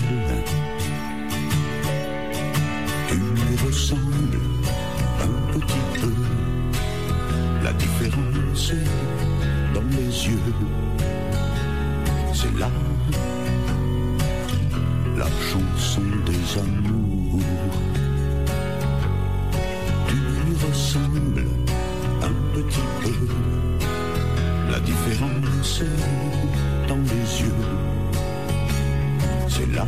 Speaker 14: Tu lui ressembles un petit peu. La différence est dans les yeux. C'est là la chanson des amours. Tu lui ressembles un petit peu. La différence est dans les yeux. C'est là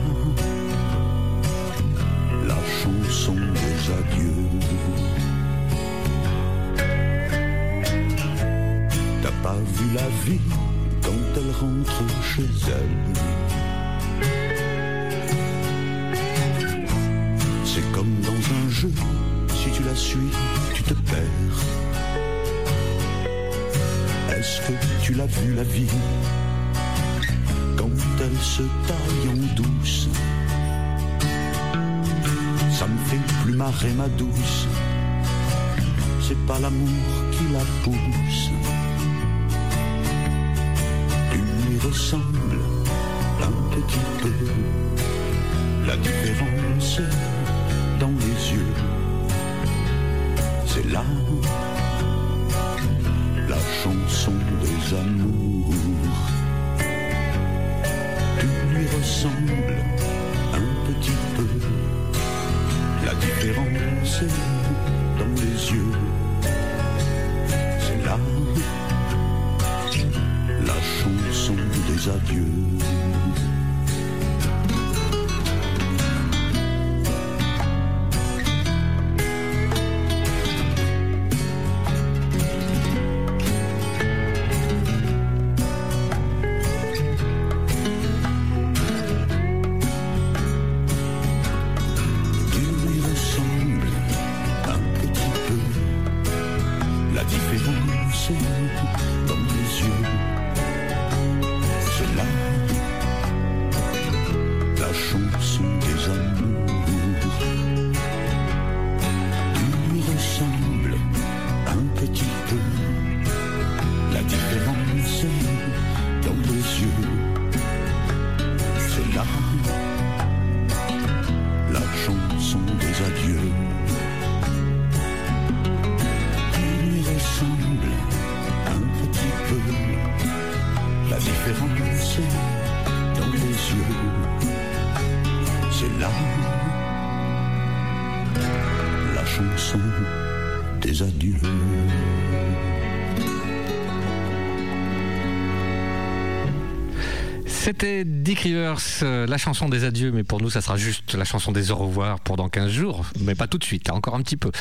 Speaker 14: chanson des adieux. T'as pas vu la vie quand elle rentre chez elle. C'est comme dans un jeu, si tu la suis, tu te perds. Est-ce que tu l'as vu la vie? Quand elle se taille en douce Ça me fait plus marrer ma douce, c'est pas l'amour qui la pousse. Tu lui ressembles un petit peu, la différence dans les yeux, c'est là la chanson des amours. Tu lui ressembles un petit peu. La différence est dans
Speaker 2: Rivers, euh, la chanson des adieux, mais pour nous, ça sera juste la chanson des au revoir pour dans 15 jours, mais pas tout de suite, hein, encore un petit peu.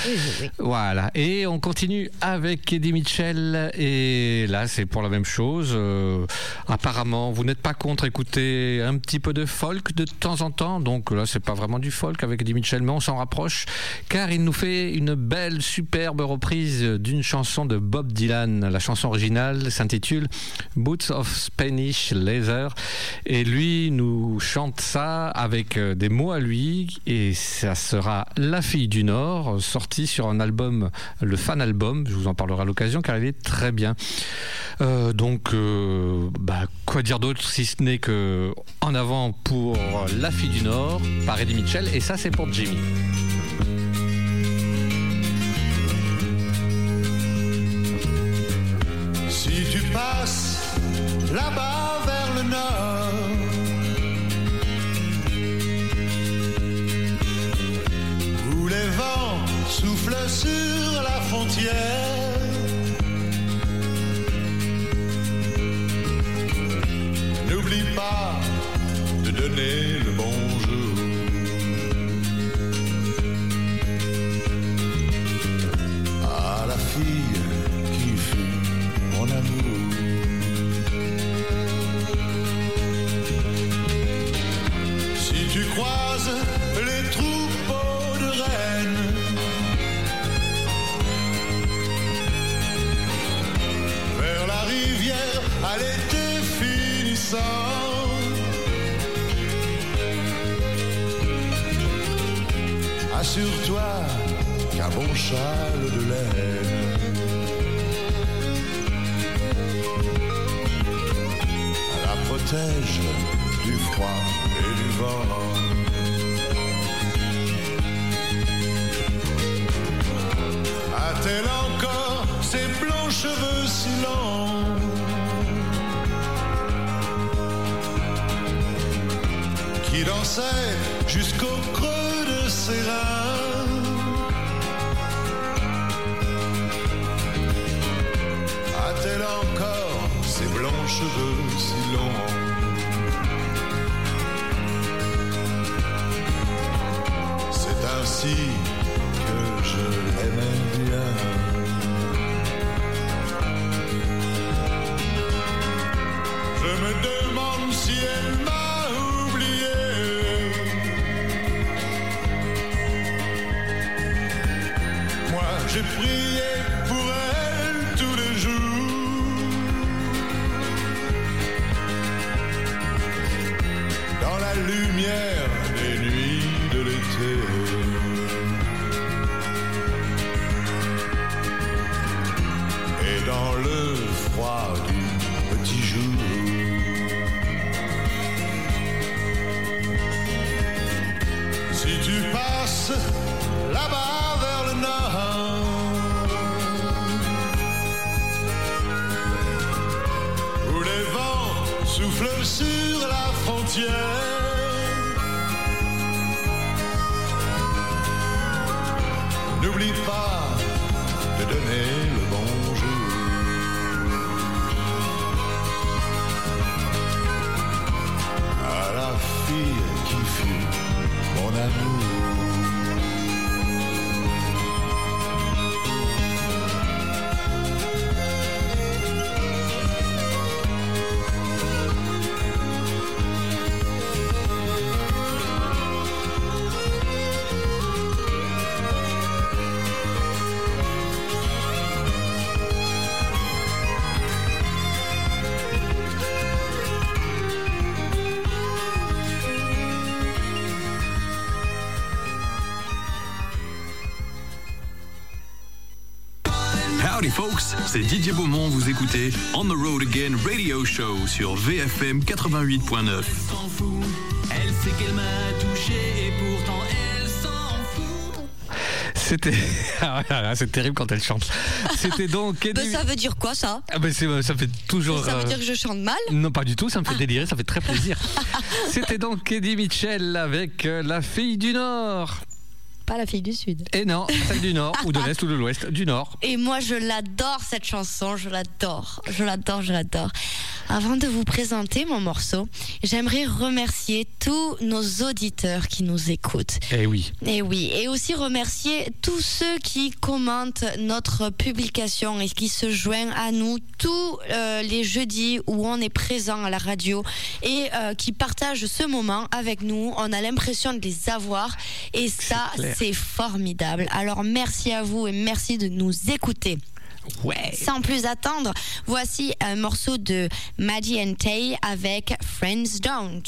Speaker 2: Voilà, et on continue avec Eddie Mitchell, et là, c'est pour la même chose. Euh, apparemment, vous n'êtes pas contre écouter un petit peu de folk de temps en temps, donc là, c'est pas vraiment du folk avec Eddie Mitchell, mais on s'en rapproche, car il nous fait une belle, superbe reprise d'une chanson de Bob Dylan. La chanson originale s'intitule Boots of Spanish Leather. Et lui nous chante ça avec euh, des mots à lui. Et ça sera La fille du Nord, sorti sur un album, le fan album. Je vous en parlerai à l'occasion car il est très bien. Euh, donc, euh, bah, quoi dire d'autre si ce n'est que en avant pour La fille du Nord par Eddie Mitchell. Et ça, c'est pour Jimmy.
Speaker 15: Si tu passes là-bas vers le nord, vents soufflent sur la frontière, n'oublie pas de donner le Assure-toi qu'un bon châle de laine la protège du froid et du vent. A-t-elle encore ses blonds cheveux si longs qui dansaient jusqu'au creux de ses reins A-t-elle encore ses blonds cheveux si longs? C'est ainsi que je l'aimais bien. Je me demande si elle m'a Moi, j'ai
Speaker 13: folks, c'est Didier Beaumont, vous écoutez On the Road Again Radio Show sur VFM 88.9.
Speaker 6: s'en fout. Elle sait qu'elle m'a touché et pourtant elle s'en fout.
Speaker 2: C'était. Ah, ah, c'est terrible quand elle chante. C'était donc.
Speaker 1: Ben,
Speaker 2: Eddie-
Speaker 1: ça veut dire quoi ça?
Speaker 2: Ah ben, c'est- ça fait toujours.
Speaker 1: Ça veut
Speaker 2: euh,
Speaker 1: dire que je chante mal?
Speaker 2: Non, pas du tout, ça me fait délirer, ça fait très plaisir. C'était donc Eddie Mitchell avec euh, La fille du Nord.
Speaker 1: Pas la fille du Sud.
Speaker 2: Et non, celle du Nord, ou de l'Est, ou de l'Ouest, du Nord.
Speaker 1: Et moi, je l'adore cette chanson, je l'adore, je l'adore, je l'adore. Avant de vous présenter mon morceau, j'aimerais remercier tous nos auditeurs qui nous écoutent.
Speaker 2: Eh oui.
Speaker 1: Et oui, et aussi remercier tous ceux qui commentent notre publication et qui se joignent à nous tous euh, les jeudis où on est présent à la radio et euh, qui partagent ce moment avec nous. On a l'impression de les avoir et ça, c'est formidable. Alors merci à vous et merci de nous écouter.
Speaker 2: Ouais.
Speaker 1: Sans plus attendre, voici un morceau de Maddie and Tay avec Friends Don't.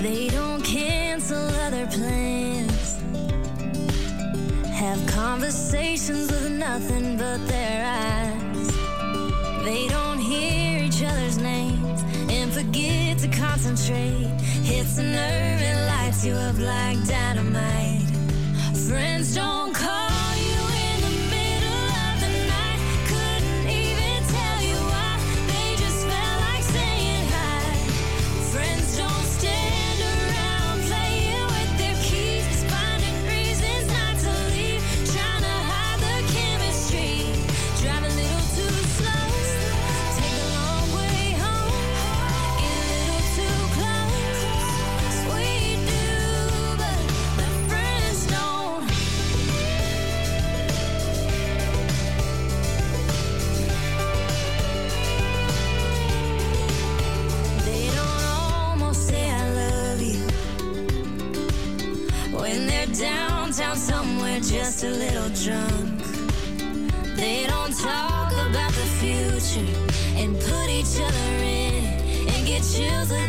Speaker 9: They don't cancel other plans. Have conversations with nothing but their eyes. They don't hear each other's names and forget to concentrate. Nerve and lights you up like dynamite. Friends don't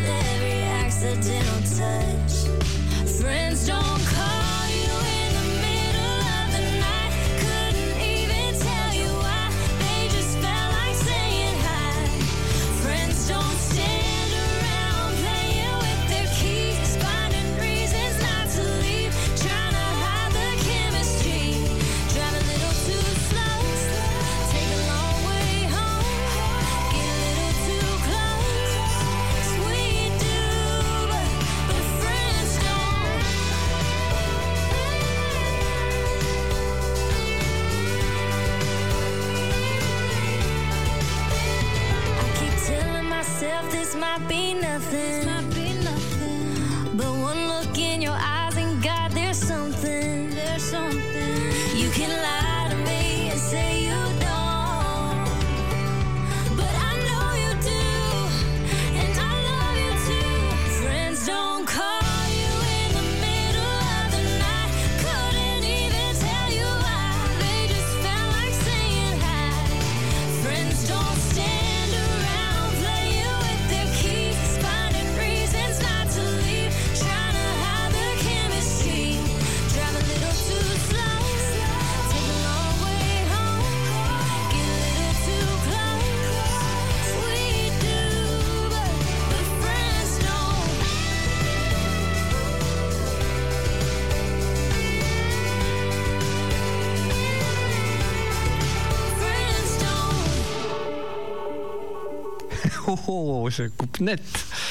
Speaker 9: every accidental
Speaker 2: net.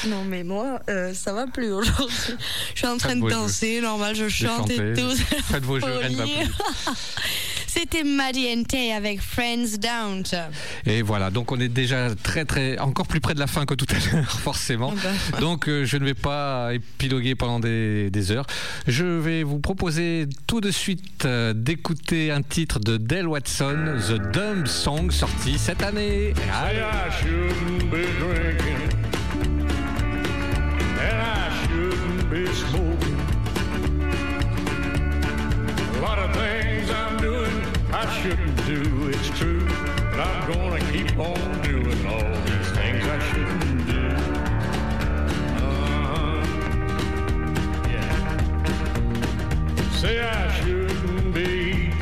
Speaker 1: Non mais moi, euh, ça va plus aujourd'hui. Je suis en train
Speaker 2: Faites
Speaker 1: de danser, normal, je chante et tout.
Speaker 2: Faites vos jeux, rien ne va
Speaker 1: Folie.
Speaker 2: plus.
Speaker 1: C'était Maddie and Tay avec Friends Down.
Speaker 2: Et voilà, donc on est déjà très très encore plus près de la fin que tout à l'heure, forcément.
Speaker 1: Ah bah.
Speaker 2: Donc euh, je ne vais pas épiloguer pendant des, des heures. Je vais vous proposer tout de suite euh, d'écouter un titre de Dale Watson, The Dumb Song, sorti cette année.
Speaker 5: Say shouldn't do, it's true, but I'm gonna keep on doing all these things I shouldn't do. Uh-huh. Yeah. Say I shouldn't be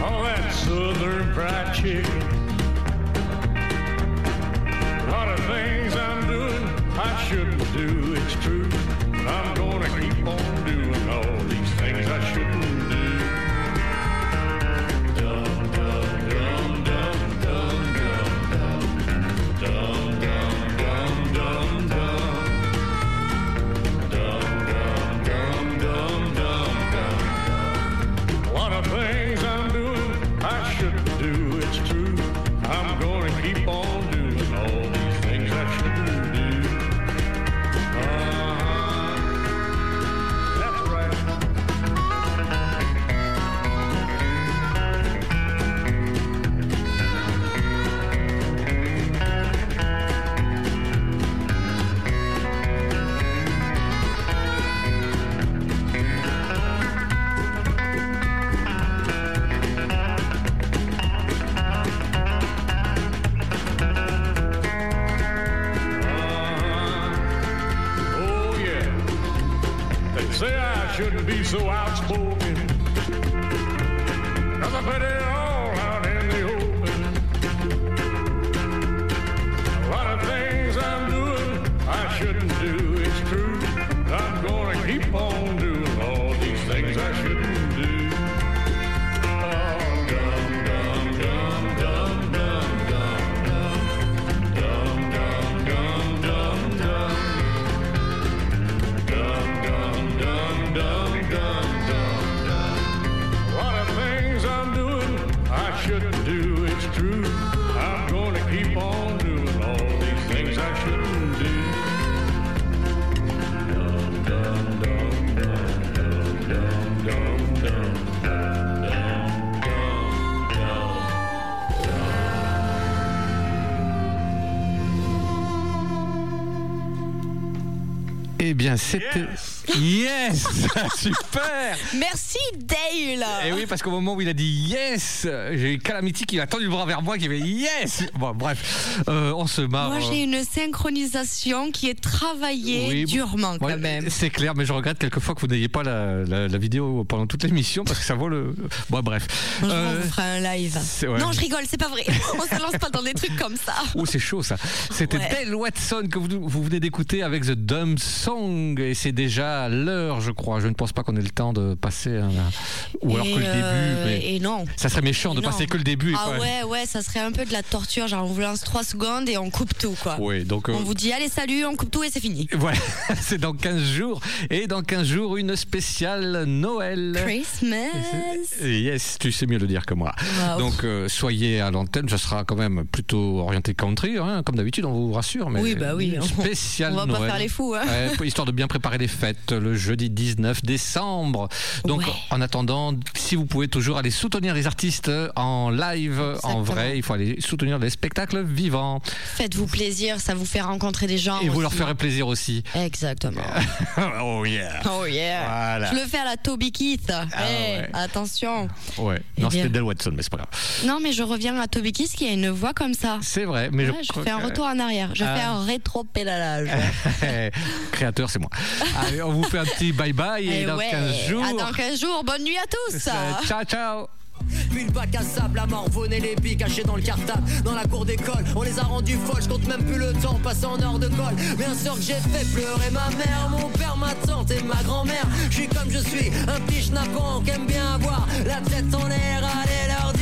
Speaker 5: all that southern fried chicken.
Speaker 2: Eh bien, c'était. Super
Speaker 1: Merci Dale
Speaker 2: Et oui, parce qu'au moment où il a dit yes, j'ai Calamity qui a tendu le bras vers moi, qui avait yes Bon, bref, euh, on se marre.
Speaker 1: Moi j'ai une synchronisation qui est travaillée
Speaker 2: Oui,
Speaker 1: durement quand
Speaker 2: Ouais,
Speaker 1: même.
Speaker 2: C'est clair, mais je regrette quelquefois que vous n'ayez pas la, la- la vidéo pendant toute l'émission parce que ça vaut le. Bon, bref.
Speaker 1: Jour,
Speaker 2: Euh,
Speaker 1: on vous fera un live.
Speaker 2: ouais.
Speaker 1: Non, je rigole, c'est pas vrai. On se lance pas dans des trucs comme ça.
Speaker 2: Oh, c'est chaud ça. C'était
Speaker 1: Ouais.
Speaker 2: Dale Watson que vous, vous venez d'écouter avec The Dumb Song et c'est déjà l'heure, je crois. Je ne pense pas qu'on ait le temps de passer un- ou alors
Speaker 1: et,
Speaker 2: que le
Speaker 1: euh,
Speaker 2: début. Mais
Speaker 1: et non.
Speaker 2: ça serait méchant de
Speaker 1: non.
Speaker 2: passer que le début. et
Speaker 1: Ah
Speaker 2: pas-
Speaker 1: ouais, ouais, ça serait un peu de la torture. Genre, on vous lance 3 secondes et on coupe tout, quoi.
Speaker 2: Ouais, donc. euh,
Speaker 1: On vous dit, allez, salut, on coupe tout et c'est fini.
Speaker 2: Voilà, c'est dans 15 jours. Et dans 15 jours, une spéciale Noël.
Speaker 1: Christmas.
Speaker 2: Yes, tu sais mieux le dire que moi.
Speaker 1: Wow.
Speaker 2: Donc, euh, soyez à l'antenne, ce sera quand même plutôt orienté country, hein, comme d'habitude, on vous rassure. Mais
Speaker 1: Oui, bah oui.
Speaker 2: Spéciale
Speaker 1: On va pas
Speaker 2: Noël.
Speaker 1: faire les fous, hein.
Speaker 2: Ouais, histoire de bien préparer les fêtes le jeudi 19 décembre. Donc,
Speaker 1: Ouais.
Speaker 2: en attendant, si vous pouvez toujours aller soutenir les artistes en live, en vrai, il faut aller soutenir les spectacles vivants.
Speaker 1: Faites-vous plaisir, ça vous fait rencontrer des gens.
Speaker 2: Et vous leur ferez plaisir aussi.
Speaker 1: Exactement.
Speaker 2: oh yeah.
Speaker 1: Oh yeah.
Speaker 2: Voilà.
Speaker 1: Je le fais à la Toby Keith. Hey,
Speaker 2: ouais.
Speaker 1: Attention.
Speaker 2: Ouais.
Speaker 1: Eh
Speaker 2: Non, c'était Del Watson, mais c'est pas grave.
Speaker 1: Non, mais je reviens à Toby Keith qui a une voix comme ça.
Speaker 2: C'est vrai, mais
Speaker 1: Ouais,
Speaker 2: je,
Speaker 1: je fais un retour en arrière. Je
Speaker 2: Ah.
Speaker 1: fais un rétro-pédalage.
Speaker 2: Créateur, c'est moi. Allez, on vous fait un petit bye bye et,
Speaker 1: Eh
Speaker 2: dans
Speaker 1: ouais.
Speaker 2: 15 jours.
Speaker 1: À dans 15 jours. Bonne nuit à tous.
Speaker 2: Euh, Ciao, ciao.
Speaker 16: Puis le bac à sable, la morvonne et les billes cachées dans le cartable Dans la cour d'école, on les a rendus folles Je compte même plus le temps passé en heure de colle Bien sûr que j'ai fait pleurer ma mère Mon père, ma tante et ma grand-mère Je suis comme je suis, un petit schnappant qui aime bien avoir La tête en l'air, allez leur dire